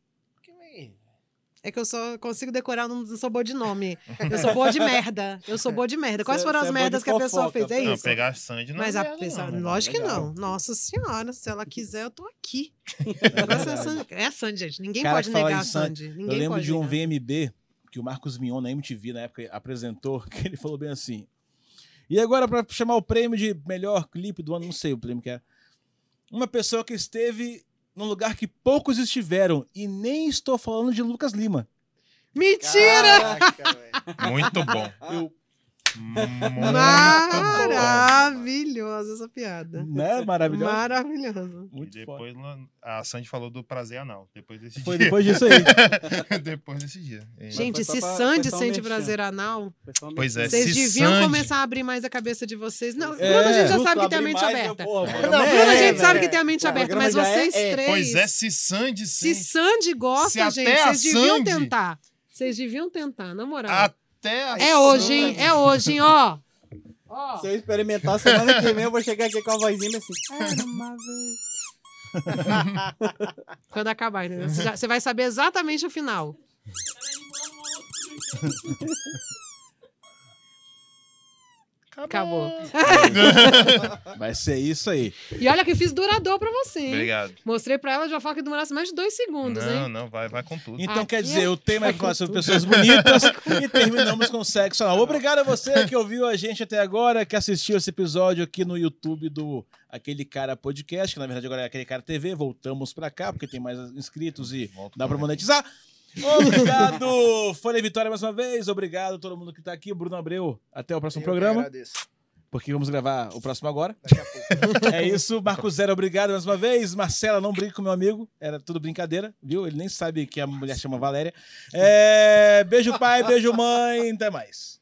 Speaker 3: É que eu só consigo decorar, não sou boa de nome. Eu sou boa de merda. Eu sou boa de merda. Quais
Speaker 5: Cê-
Speaker 3: foram
Speaker 5: cê
Speaker 3: as
Speaker 5: é
Speaker 3: merdas que a pessoa fez? É
Speaker 2: Não,
Speaker 3: isso.
Speaker 2: pegar a Sandy não
Speaker 3: Mas
Speaker 2: é
Speaker 3: a pessoa,
Speaker 2: não.
Speaker 3: lógico que não. Nossa senhora, se ela quiser, eu tô aqui. É, a Sandy. é Sandy, gente. Ninguém
Speaker 1: Cara,
Speaker 3: pode negar a
Speaker 1: Sandy,
Speaker 3: Sandy.
Speaker 1: Eu lembro de um. VMB que o Marcos Mion na MTV na época apresentou, que ele falou bem assim. E agora, pra chamar o prêmio de melhor clipe do ano, não sei o prêmio que era. Uma pessoa que esteve num lugar que poucos estiveram. E nem estou falando de Lucas Lima.
Speaker 3: Mentira!
Speaker 4: Caraca, velho.
Speaker 2: Muito bom.
Speaker 1: Eu,
Speaker 3: Maravilhosa essa piada.
Speaker 1: né? Maravilhoso.
Speaker 3: Maravilhosa.
Speaker 2: E
Speaker 1: Muito foda.
Speaker 2: depois lá- a Sandy falou do prazer anal. Depois desse
Speaker 1: Foi
Speaker 2: dia.
Speaker 1: depois disso aí.
Speaker 2: depois desse dia. E-
Speaker 3: Gente, se
Speaker 5: pra-
Speaker 3: Sandy sente prazer anal,
Speaker 2: Pois é,
Speaker 3: vocês
Speaker 2: se
Speaker 3: deviam
Speaker 2: Sandy-
Speaker 3: começar a abrir mais a cabeça de vocês. Não,
Speaker 1: É,
Speaker 3: Bruno, a gente já
Speaker 1: justo
Speaker 3: sabe que tem a mente aberta.
Speaker 1: porra,
Speaker 4: Não,
Speaker 3: Bruno, a
Speaker 1: é,
Speaker 3: gente sabe que tem a mente aberta, mas
Speaker 1: é-
Speaker 3: vocês
Speaker 1: é.
Speaker 3: três.
Speaker 2: Pois é, se Sandy
Speaker 3: Se
Speaker 2: sente
Speaker 3: Sandy gosta, gente, vocês deviam tentar. Vocês deviam tentar, na moral.
Speaker 2: Até a
Speaker 3: É hoje, hein? É hoje, hein? Ó. Ó.
Speaker 5: Se eu experimentar semana que vem, eu vou chegar aqui com a vozinha assim. Era uma vez.
Speaker 3: Quando acabar, entendeu? Você, já- você vai saber exatamente o final. Acabou.
Speaker 1: Vai ser isso aí.
Speaker 3: E olha que fiz durador pra você, hein?
Speaker 2: Obrigado.
Speaker 3: Mostrei pra ela de uma forma que durasse mais de dois segundos,
Speaker 2: Não,
Speaker 3: hein?
Speaker 2: não, vai, vai com tudo.
Speaker 1: Então
Speaker 3: Aqui
Speaker 1: quer dizer,
Speaker 3: é-
Speaker 1: o tema é falar sobre pessoas bonitas e terminamos com sexo anal. Obrigado a você que ouviu a gente até agora, que assistiu esse episódio aqui no YouTube do Aquele Cara Podcast, que na verdade agora é Aquele Cara TV. Voltamos pra cá, porque tem mais inscritos e
Speaker 2: Volto
Speaker 1: dá pra
Speaker 2: pra
Speaker 1: monetizar. Obrigado, Folha Vitória mais uma vez. Obrigado a todo mundo que tá aqui. Bruno Abreu, até o próximo
Speaker 4: Eu
Speaker 1: programa,
Speaker 4: agradeço.
Speaker 1: porque vamos gravar o próximo agora.
Speaker 4: Daqui a pouco.
Speaker 1: É isso, Marco Zero, obrigado mais uma vez. Marcela, não brinque com meu amigo, era tudo brincadeira, viu? Ele nem sabe que a mulher chama Valéria. É, Beijo, pai, beijo, mãe, até mais.